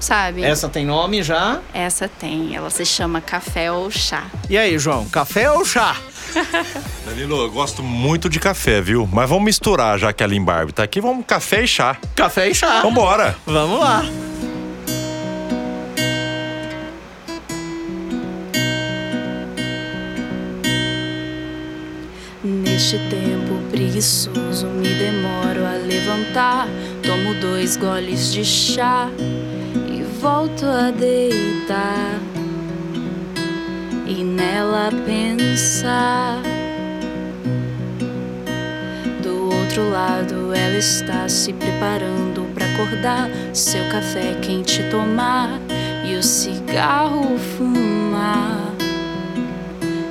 Speaker 4: sabe?
Speaker 3: Essa tem nome já?
Speaker 4: Essa tem. Ela se chama Café ou Chá.
Speaker 3: E aí, João? Café ou chá?
Speaker 1: Danilo, eu gosto muito de café, viu? Mas vamos misturar, já que a Limbarbe tá aqui, vamos café e chá.
Speaker 3: Café e chá.
Speaker 1: Vambora.
Speaker 3: Vamos lá.
Speaker 4: Neste tempo preguiçoso me demoro a levantar. Tomo dois goles de chá volto a deitar. E nela pensar. Do outro lado, ela está se preparando para acordar. Seu café quente tomar e o cigarro fumar.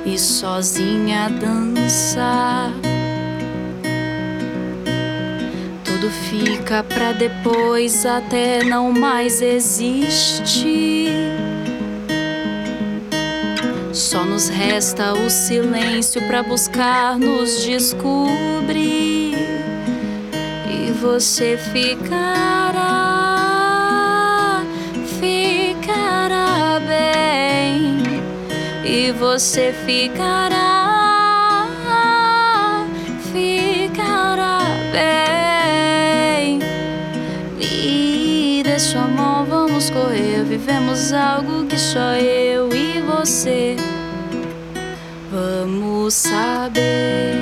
Speaker 4: E sozinha dançar. Tudo fica pra depois até não mais existir. Só nos resta o silêncio pra buscar nos descobrir. E você ficará, ficará bem. E você ficará, Vivemos algo que só eu e você vamos saber.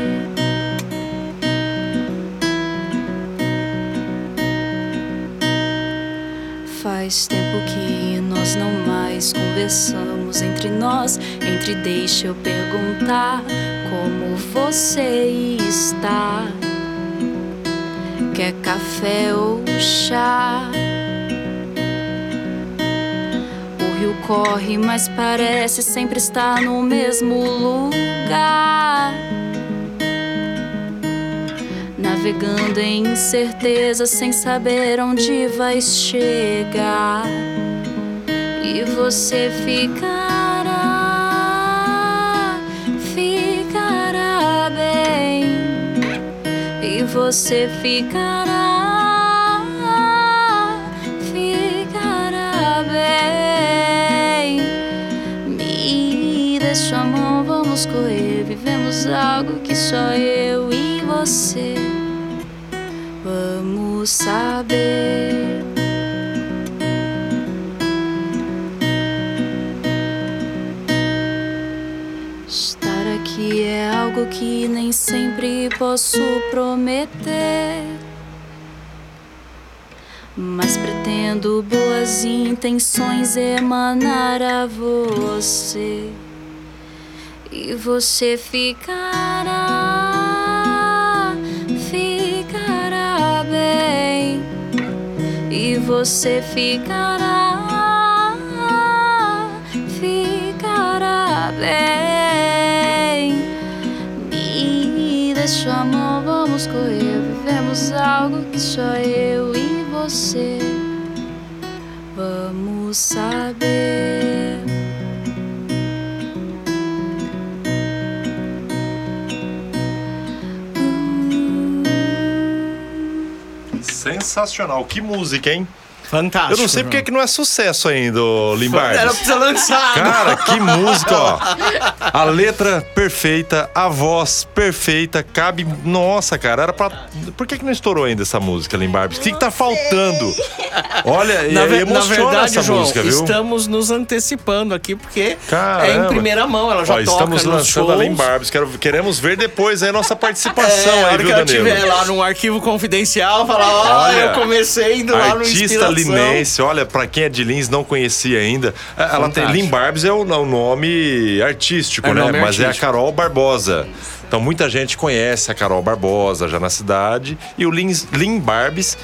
Speaker 4: Faz tempo que nós não mais conversamos entre nós. Entre deixa eu perguntar como você está. Quer café ou chá? Corre, mas parece sempre estar no mesmo lugar. Navegando em incerteza, sem saber onde vai chegar. E você ficará, ficará bem. E você ficará, vamos correr. Vivemos algo que só eu e você vamos saber. Estar aqui é algo que nem sempre posso prometer. Mas pretendo boas intenções emanar a você. E você ficará, ficará bem. E você ficará, ficará bem. Me sua mão, vamos correr. Vivemos algo que só eu e você vamos saber.
Speaker 1: Sensacional. Que música, hein?
Speaker 3: Fantástico.
Speaker 1: Eu não sei porque que não é sucesso ainda, ô Limbardi.
Speaker 3: Era pra ser lançado.
Speaker 1: Cara, que música, ó. A letra perfeita, a voz perfeita, cabe. Nossa, cara, era pra. Por que, que não estourou ainda essa música, Limbarbis? O que, que tá faltando? Olha,
Speaker 3: Na,
Speaker 1: é,
Speaker 3: ve- na verdade,
Speaker 1: essa
Speaker 3: João,
Speaker 1: música, viu?
Speaker 3: estamos nos antecipando aqui, porque é
Speaker 1: Caramba.
Speaker 3: em primeira mão, ela já
Speaker 1: Ó,
Speaker 3: toca
Speaker 1: estamos lançando
Speaker 3: shows.
Speaker 1: a Limbarbis. Quero, queremos ver depois aí a nossa participação
Speaker 3: É, a
Speaker 1: aí,
Speaker 3: hora
Speaker 1: viu,
Speaker 3: que ela
Speaker 1: Danilo?
Speaker 3: estiver lá num arquivo confidencial, falar, olha,
Speaker 1: Olha,
Speaker 3: eu comecei indo lá no Inspiração.
Speaker 1: Linense, olha, pra quem é de Lins não conhecia ainda. é, Ela tem. Lin Barbs é o, o nome artístico,
Speaker 3: É
Speaker 1: né?
Speaker 3: nome
Speaker 1: Mas é a
Speaker 3: artístico.
Speaker 1: Carol Barbosa. Então muita gente conhece a Carol Barbosa já na cidade. E o Lins, Lin Barbs,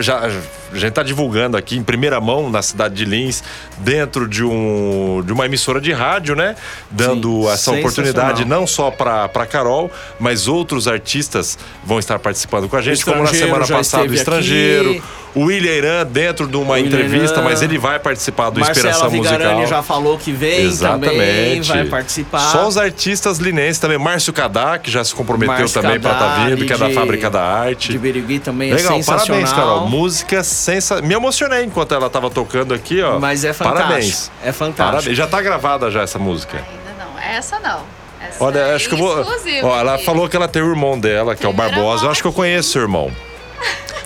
Speaker 1: já, a gente tá divulgando aqui em primeira mão na cidade de Lins, dentro de, um, de uma emissora de rádio, né? Dando
Speaker 3: Sim,
Speaker 1: essa oportunidade não só para Carol, mas outros artistas vão estar participando com a gente, como na semana passada o estrangeiro.
Speaker 3: aqui.
Speaker 1: O William Irã dentro de uma
Speaker 3: William
Speaker 1: entrevista,
Speaker 3: Irã.
Speaker 1: mas ele vai participar do
Speaker 3: Marcela
Speaker 1: Inspiração
Speaker 3: Vigarani
Speaker 1: Musical.
Speaker 3: já falou que vem também, vai participar.
Speaker 1: Só os artistas linenses também. Márcio Cadá, que já se comprometeu
Speaker 3: Márcio
Speaker 1: também para estar
Speaker 3: Cadá,
Speaker 1: vindo, que é da Fábrica da Arte.
Speaker 3: De Birigui também é
Speaker 1: Legal,
Speaker 3: sensacional.
Speaker 1: parabéns, Carol. Música sensacional. Me emocionei enquanto ela tava tocando aqui, ó.
Speaker 3: Mas é fantástico.
Speaker 1: Parabéns.
Speaker 3: É fantástico.
Speaker 1: Parabéns. Já tá gravada já essa música.
Speaker 5: Ainda não. Essa não. Essa
Speaker 1: Olha,
Speaker 5: é
Speaker 1: acho que eu vou. Ó, ela
Speaker 5: aqui.
Speaker 1: falou que ela tem o irmão dela, que é o
Speaker 5: Primeira
Speaker 1: Barbosa. Eu acho que eu conheço o irmão.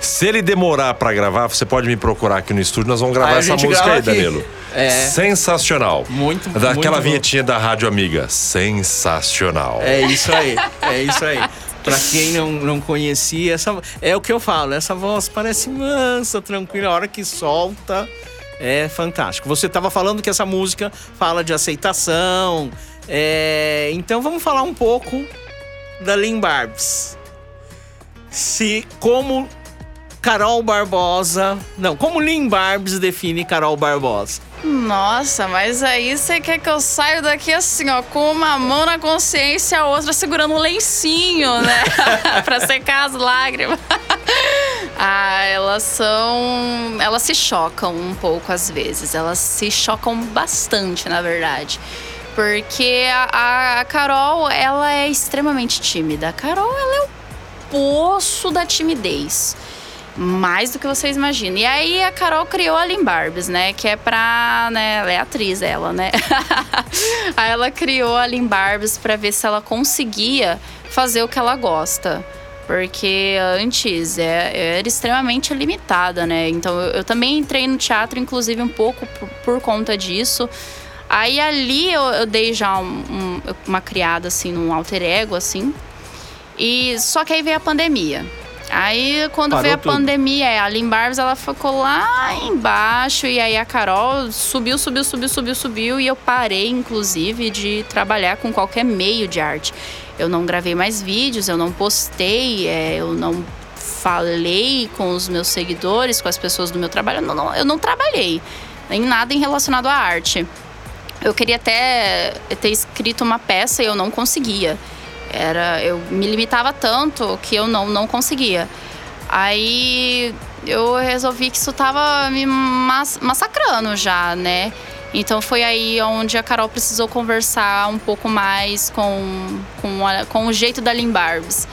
Speaker 1: Se ele demorar pra gravar, você pode me procurar aqui no estúdio, nós vamos gravar
Speaker 3: Aí
Speaker 1: essa música
Speaker 3: grava
Speaker 1: aí,
Speaker 3: aqui.
Speaker 1: Danilo.
Speaker 3: É.
Speaker 1: Sensacional.
Speaker 3: Muito,
Speaker 1: Daquela
Speaker 3: muito bom.
Speaker 1: vinhetinha da Rádio Amiga. Sensacional.
Speaker 3: É isso aí, é isso aí. Pra quem não, não conhecia, essa, é o que eu falo, essa voz parece mansa, tranquila, a hora que solta é fantástico. Você estava falando que essa música fala de aceitação, é, então vamos falar um pouco da Lynn Barbs. Se como Carol Barbosa, não, como Lynn Barbs define Carol Barbosa?
Speaker 4: Nossa, mas aí você quer que eu saia daqui assim, ó, com uma mão na consciência, a outra segurando um lencinho, né? pra secar as lágrimas. ah, elas são. Elas se chocam um pouco às vezes. Elas se chocam bastante, na verdade. Porque a, a Carol, ela é extremamente tímida. A Carol, ela é o poço da timidez mais do que vocês imaginam. E aí a Carol criou a Limbarbs, né? Que é pra. Né, ela é atriz, ela, né? aí ela criou a Limbarbs pra ver se ela conseguia fazer o que ela gosta. Porque antes é, era extremamente limitada, né? Então eu, eu, também entrei no teatro, inclusive, um pouco por, por conta disso. Aí ali eu, eu dei já um, um, uma criada, assim, num alter ego, assim. E só que aí veio a pandemia. Aí, quando Parou veio a tudo. pandemia, é, a Lynn Barbs, ela ficou lá embaixo. E aí a Carol subiu, subiu, subiu, subiu, subiu. E eu parei, inclusive, de trabalhar com qualquer meio de arte. Eu não gravei mais vídeos, eu não postei, é, eu não falei com os meus seguidores, com as pessoas do meu trabalho. Eu não, eu não trabalhei em nada em relacionado à arte. Eu queria até ter escrito uma peça e eu não conseguia. Era, eu me limitava tanto que eu não, não conseguia. Aí eu resolvi que isso tava me massacrando já, né? Então foi aí onde a Carol precisou conversar um pouco mais com, com, a, com o jeito da Limbarbs.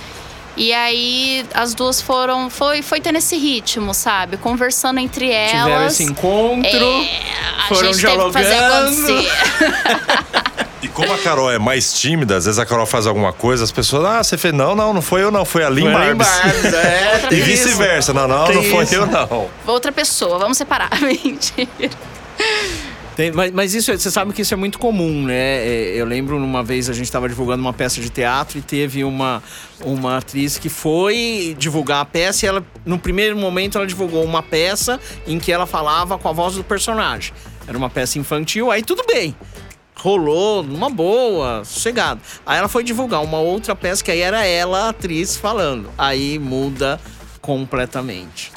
Speaker 4: E aí as duas foram. Foi, foi tendo esse ritmo, sabe? Conversando entre elas.
Speaker 3: Tiveram esse encontro.
Speaker 4: É,
Speaker 3: foram dialogando.
Speaker 1: E como a Carol é mais tímida, às vezes a Carol faz alguma coisa, as pessoas, ah, você fez, não, não, não foi eu não, foi a Lynn Barbs.
Speaker 3: É,
Speaker 1: e vice-versa, não, não, não foi eu não.
Speaker 4: Outra pessoa, vamos separar. Mentira.
Speaker 3: Tem, mas, mas, isso, você sabe que isso é muito comum, né? É, eu lembro uma vez a gente estava divulgando uma peça de teatro e teve uma, uma atriz que foi divulgar a peça e ela, no primeiro momento, ela divulgou uma peça em que ela falava com a voz do personagem. Era uma peça infantil, aí tudo bem rolou numa boa, sossegado. Aí ela foi divulgar uma outra peça que aí era ela, atriz, falando. Aí muda completamente.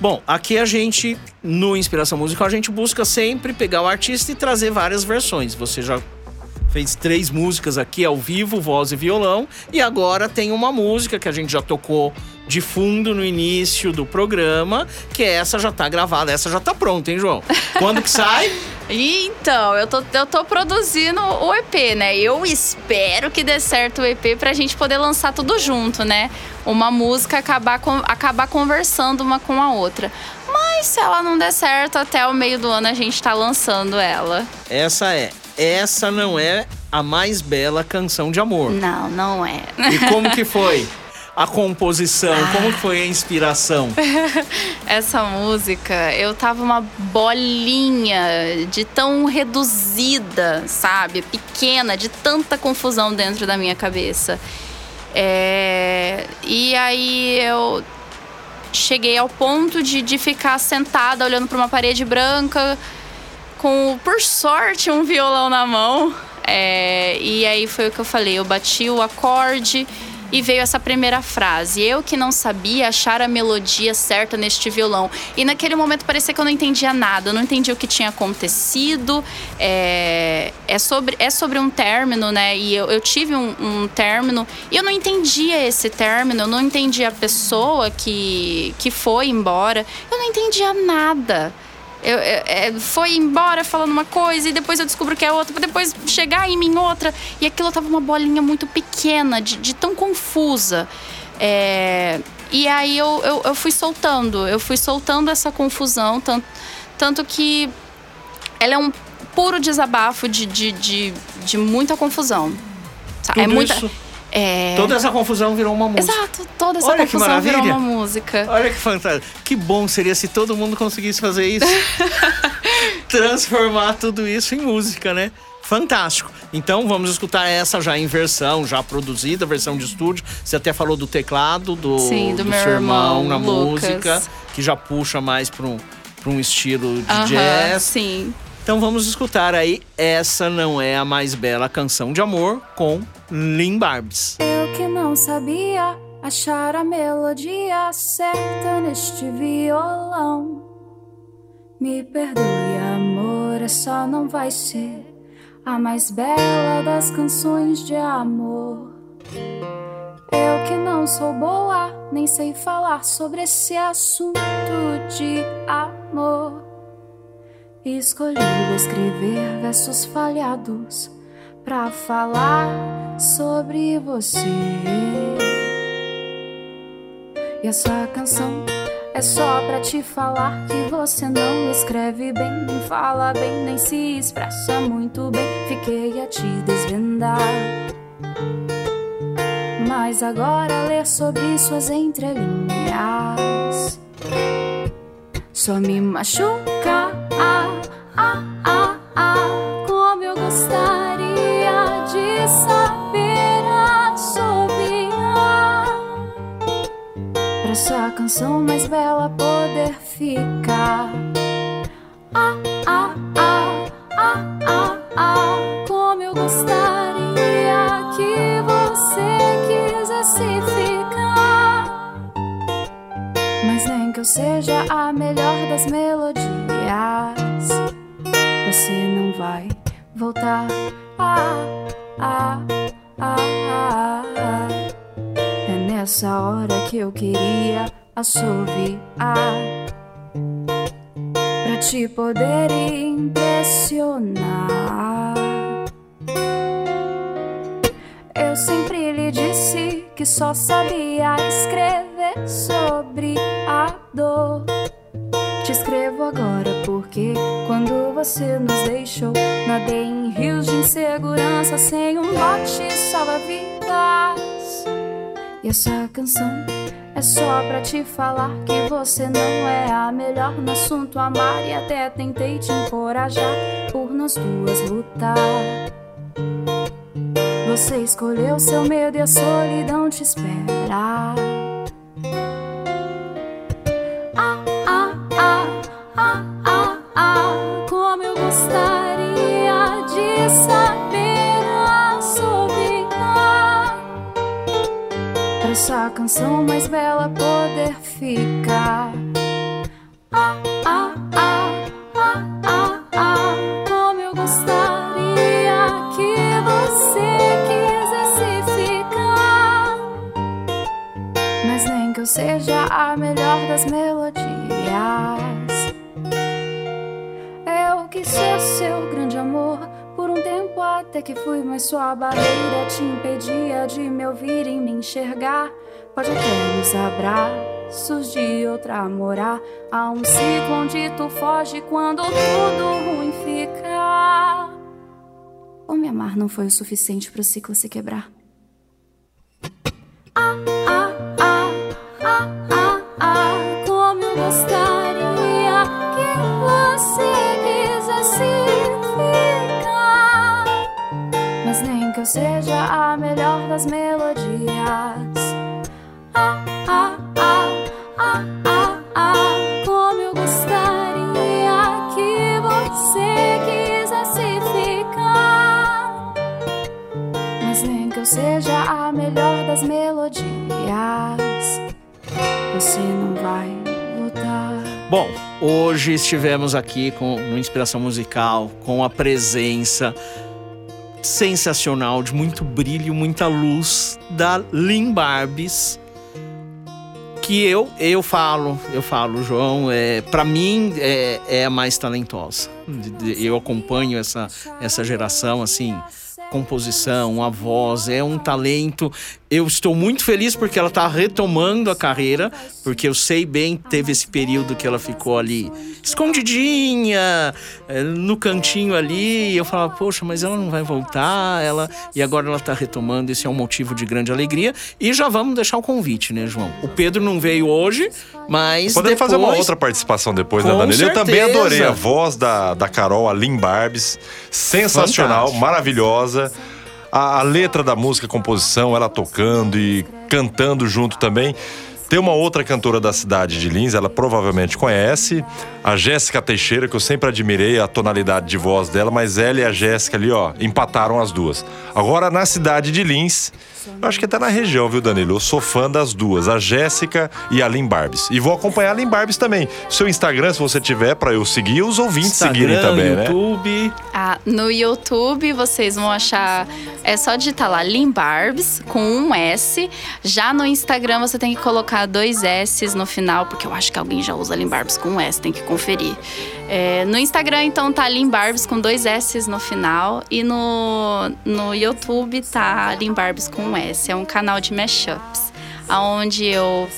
Speaker 3: Bom, aqui a gente, no Inspiração Musical, a gente busca sempre pegar o artista e trazer várias versões. Você já fez três músicas aqui ao vivo, voz e violão, e agora tem uma música que a gente já tocou de fundo no início do programa, que essa já tá gravada, essa já tá pronta, hein, João? Quando que sai?
Speaker 4: Então, eu tô, eu tô produzindo o EP, né? Eu espero que dê certo o EP pra gente poder lançar tudo junto, né? Uma música acabar, com, acabar conversando uma com a outra. Mas se ela não der certo, até o meio do ano a gente tá lançando ela.
Speaker 3: Essa é. Essa não é a mais bela canção de amor.
Speaker 4: Não, não é.
Speaker 3: E como que foi? a composição? Como foi a inspiração?
Speaker 4: Essa música, eu tava uma bolinha de tão reduzida, sabe? Pequena, de tanta confusão dentro da minha cabeça. É... E aí eu cheguei ao ponto de, de ficar sentada olhando para uma parede branca, com, por sorte, um violão na mão. É... E aí foi o que eu falei, eu bati o acorde e veio essa primeira frase. Eu que não sabia achar a melodia certa neste violão. E naquele momento parecia que eu não entendia nada, eu não entendia o que tinha acontecido. É, é, sobre, é sobre um término, né? E eu, eu tive um, um término e eu não entendia esse término, eu não entendia a pessoa que, que foi embora, eu não entendia nada. Eu, eu, é, foi embora falando uma coisa e depois eu descubro que é outra, pra depois chegar em mim outra. E aquilo tava uma bolinha muito pequena, de, de tão confusa. É, e aí eu, eu, eu, fui soltando, eu fui soltando essa confusão, tanto, tanto que ela é um puro desabafo de, de, de, de muita confusão.
Speaker 3: Tudo é muita. Isso é... Toda essa confusão virou uma música.
Speaker 4: Exato, toda essa Olha confusão virou uma música.
Speaker 3: Olha que fantástico. Que bom seria se todo mundo conseguisse fazer isso. Transformar tudo isso em música, né? Fantástico. Então vamos escutar essa já em versão, já produzida, versão de estúdio. Você até falou do teclado do,
Speaker 6: Sim, do meu
Speaker 3: seu irmão,
Speaker 6: irmão,
Speaker 3: na
Speaker 6: Lucas.
Speaker 3: música, que já puxa mais para um, pra um estilo de
Speaker 6: Aham,
Speaker 3: jazz.
Speaker 6: Sim.
Speaker 3: Então vamos escutar aí Essa Não É a Mais Bela Canção de Amor com Lynn Barbs.
Speaker 4: Eu que não sabia achar a melodia certa neste violão. Me perdoe, amor, essa não vai ser a mais bela das canções de amor. Eu que não sou boa, nem sei falar sobre esse assunto de amor. Escolhi escrever versos falhados pra falar sobre você. E essa canção é só pra te falar que você não escreve bem, nem fala bem, nem se expressa muito bem. Fiquei a te desvendar. Mas agora ler sobre suas entrelinhas só me machuca. Ah, ah, ah, ah, como eu gostaria de saber assobiar Pra essa canção mais bela poder ficar. Ah, ah, ah, ah, ah, ah, como eu gostaria que você quisesse ficar. Eu seja a melhor das melodias, você não vai voltar. Ah, ah, ah, ah, ah. É nessa hora que eu queria assoviar pra te poder impressionar. Eu sempre lhe disse que só sabia escrever sobre a dor. Te escrevo agora porque quando você nos deixou, nadei em rios de insegurança sem um bote salva-vidas. E essa canção é só pra te falar que você não é a melhor no assunto amar e até tentei te encorajar por nós duas lutar. Você escolheu seu medo e a solidão te espera. Ah, ah, ah, ah, ah, ah, como eu gostaria de saber assobiar Pra essa canção mais bela poder ficar. Ah, ah, seja a melhor das melodias. Eu quis ser seu grande amor por um tempo até que fui, mas sua barreira te impedia de me ouvir e me enxergar. Pode até nos abraços de outra morar. Há um ciclo onde tu foge quando tudo ruim fica. Ou me amar não foi o suficiente pro ciclo se quebrar. Ah, ah, ah, melhor das melodias. Ah, ah, ah, ah, você não vai voltar.
Speaker 3: Bom, hoje estivemos aqui com uma inspiração musical, com a presença sensacional de muito brilho, muita luz da Lynn Barbes. Que eu, eu falo, eu falo, João, é, para mim é, é a mais talentosa. Eu acompanho essa, essa geração, assim, composição, a voz, é um talento Eu estou muito feliz porque ela está retomando a carreira, porque eu sei bem, teve esse período que ela ficou ali escondidinha, eh, no cantinho ali, e eu falava, poxa, mas ela não vai voltar, ela e agora ela está retomando, esse é um motivo de grande alegria. E já vamos deixar o convite, né, João? O Pedro não veio hoje, mas
Speaker 1: Podemos
Speaker 3: depois...
Speaker 1: fazer uma outra participação depois, né, Danilo? Eu também adorei a voz da, da Carol, a Lynn Barbes. Sensacional,
Speaker 3: Fantástico.
Speaker 1: maravilhosa. A, a letra da música, a composição, ela tocando e cantando junto também. Tem uma outra cantora da cidade de Lins, ela provavelmente conhece, a Jéssica Teixeira, que eu sempre admirei a tonalidade de voz dela, mas ela e a Jéssica ali, ó, empataram as duas. Agora, na cidade de Lins, eu acho que até na região, viu, Danilo? Eu sou fã das duas, a Jéssica e a Lynn Barbes. E vou acompanhar a Lynn Barbes também. Seu Instagram, se você tiver, pra eu seguir, os ouvintes seguirem
Speaker 3: Instagram,
Speaker 1: também, né?
Speaker 3: YouTube.
Speaker 4: Ah, no YouTube vocês vão achar. É só digitar lá Lin Barbs com um S. Já no Instagram você tem que colocar dois S no final, porque eu acho que alguém já usa Lin Barbs com um S, tem que conferir. É, no Instagram, então, tá Lin Barbs com dois S no final. E no, no YouTube tá Lin Barbs com um S. É um canal de mashups, onde eu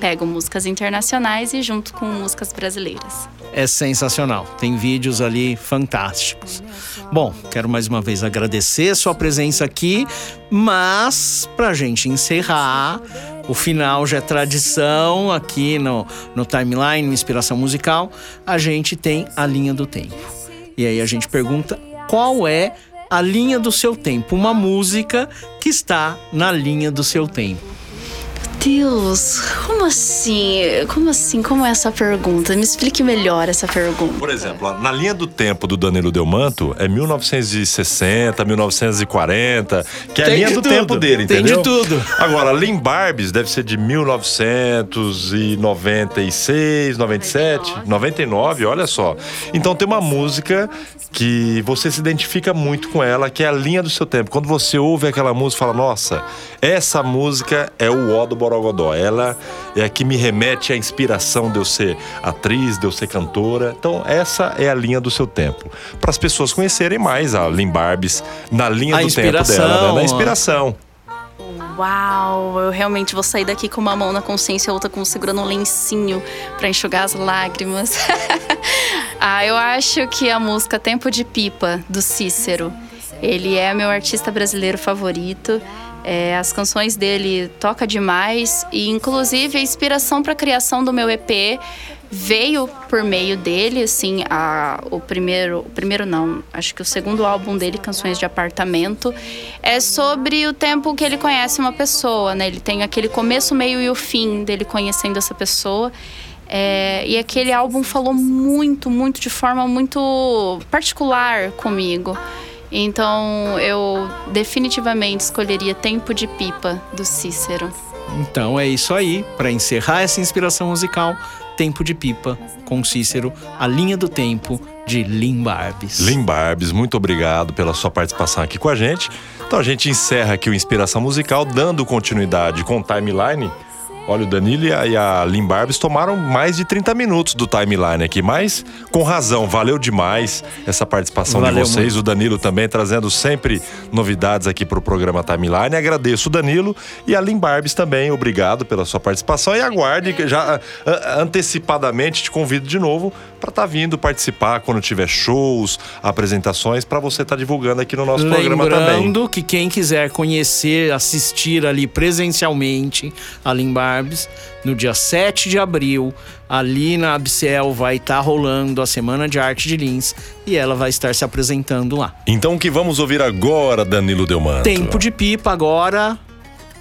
Speaker 4: pego músicas internacionais e junto com músicas brasileiras.
Speaker 3: é sensacional. Tem vídeos ali fantásticos. Bom, quero mais uma vez agradecer a sua presença aqui, mas pra gente encerrar, o final já é tradição aqui no, no timeline, no Inspiração Musical, a gente tem a linha do tempo. E aí a gente pergunta qual é a linha do seu tempo, uma música que está na linha do seu tempo.
Speaker 4: Deus, como assim? Como assim? Como é essa pergunta? Me explique melhor essa pergunta.
Speaker 1: Por exemplo, na linha do tempo do Danilo Delmanto é 1960, 1940, que é a linha do
Speaker 3: tudo,
Speaker 1: tempo dele,
Speaker 3: tem de
Speaker 1: entendeu?
Speaker 3: tudo.
Speaker 1: Agora, Lynn Barbes deve ser de 1996, 97, 99, olha só. Então tem uma música que você se identifica muito com ela, que é a linha do seu tempo. Quando você ouve aquela música, fala: "Nossa, essa música é o ó do Borogodó. Ela é a que me remete à inspiração de eu ser atriz, de eu ser cantora. Então, essa é a linha do seu tempo. Para as pessoas conhecerem mais a Lynn Barbes na linha
Speaker 3: A
Speaker 1: do tempo dela, né? na inspiração.
Speaker 4: Uau, eu realmente vou sair daqui com uma mão na consciência e a outra com segurando um lencinho pra enxugar as lágrimas. ah, eu acho que a música Tempo de Pipa, do Cícero, ele é meu artista brasileiro favorito. É, as canções dele toca demais e inclusive a inspiração para a criação do meu EP veio por meio dele, assim, a, o primeiro, o primeiro não, acho que o segundo álbum dele, Canções de Apartamento, é sobre o tempo que ele conhece uma pessoa, né? Ele tem aquele começo, meio e o fim dele conhecendo essa pessoa. É, e aquele álbum falou muito, muito, de forma muito particular comigo. Então eu definitivamente escolheria Tempo de Pipa, do Cícero.
Speaker 3: Então é isso aí. Para encerrar essa inspiração musical, Tempo de Pipa, com Cícero, a linha do tempo de Lynn Barbes.
Speaker 1: Lynn Barbes, muito obrigado pela sua participação aqui com a gente. Então a gente encerra aqui o Inspiração Musical, dando continuidade com o timeline. Olha, o Danilo e a- Lynn Barbes tomaram mais de 30 minutos do timeline aqui, mas com razão, valeu demais essa participação
Speaker 3: Valeu
Speaker 1: de vocês.
Speaker 3: muito.
Speaker 1: O Danilo também trazendo sempre novidades aqui para o programa Timeline. Agradeço o Danilo e a Lynn Barbes também, obrigado pela sua participação. E aguarde, que já ah, antecipadamente te convido de novo para estar vindo participar quando tiver shows, apresentações, para você estar divulgando aqui no nosso programa também.
Speaker 3: Lembrando que quem quiser conhecer, assistir ali presencialmente a Lynn Barbes, no dia 7 de abril, ali na Abcel vai estar rolando a Semana de Arte de Lins e ela vai estar se apresentando lá.
Speaker 1: Então o que vamos ouvir agora, Danilo Delmanto?
Speaker 3: Tempo de Pipa agora,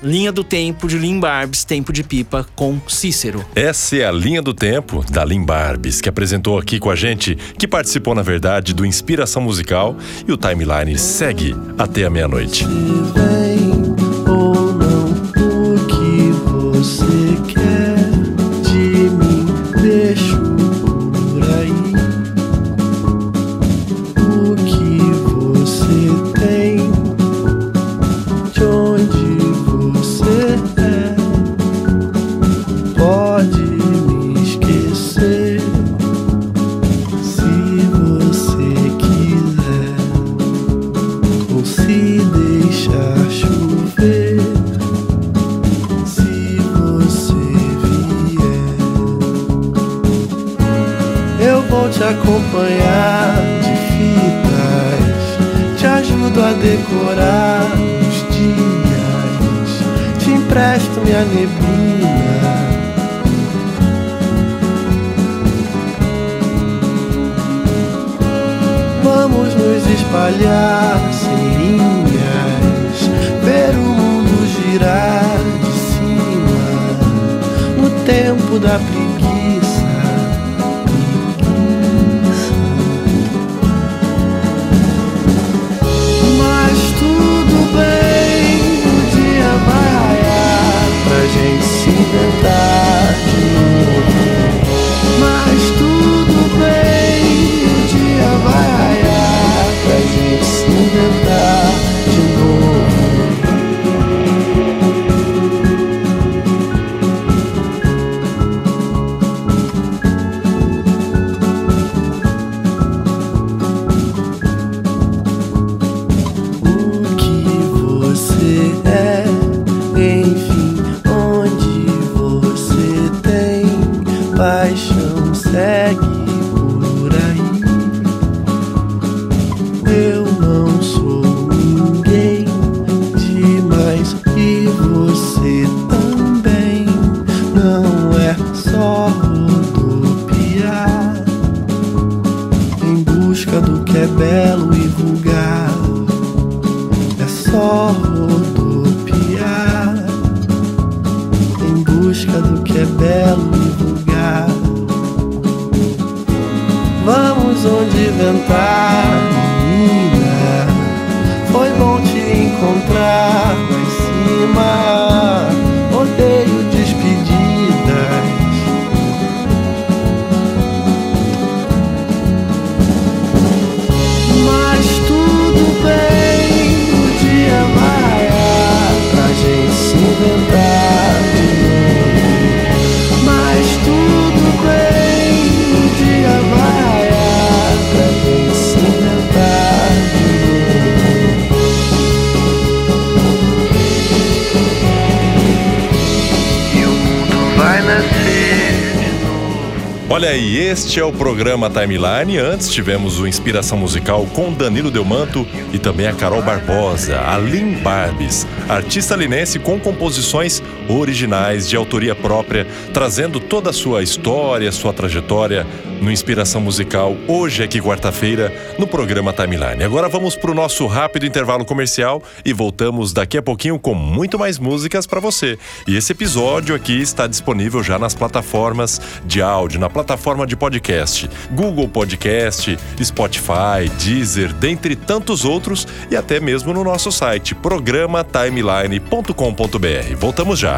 Speaker 3: linha do tempo de Lynn Barbes, Tempo de Pipa com Cícero.
Speaker 1: Essa é a linha do tempo da Lynn Barbes, que apresentou aqui com a gente, que participou, na verdade, do Inspiração Musical e o timeline segue até a meia-noite.
Speaker 7: vem ou não o que você acompanhar de fitas, te ajudo a decorar os dias, te empresto minha neblina. Vamos nos espalhar sem linhas, ver o mundo girar de cima, no tempo da preguiça. Gente
Speaker 1: Olha aí, este é o programa Timeline. Antes tivemos o Inspiração Musical com Danilo Delmanto e também a Carol Barbosa, a Lin Barbes, artista linense com composições originais de autoria própria, trazendo toda a sua história, sua trajetória no Inspiração Musical, hoje aqui quarta-feira, no programa Timeline. Agora vamos para o nosso rápido intervalo comercial e voltamos daqui a pouquinho com muito mais músicas para você. E esse episódio aqui está disponível já nas plataformas de áudio, na plataforma de podcast, Google Podcast, Spotify, Deezer, dentre tantos outros e até mesmo no nosso site programatimeline.com.br. Voltamos já.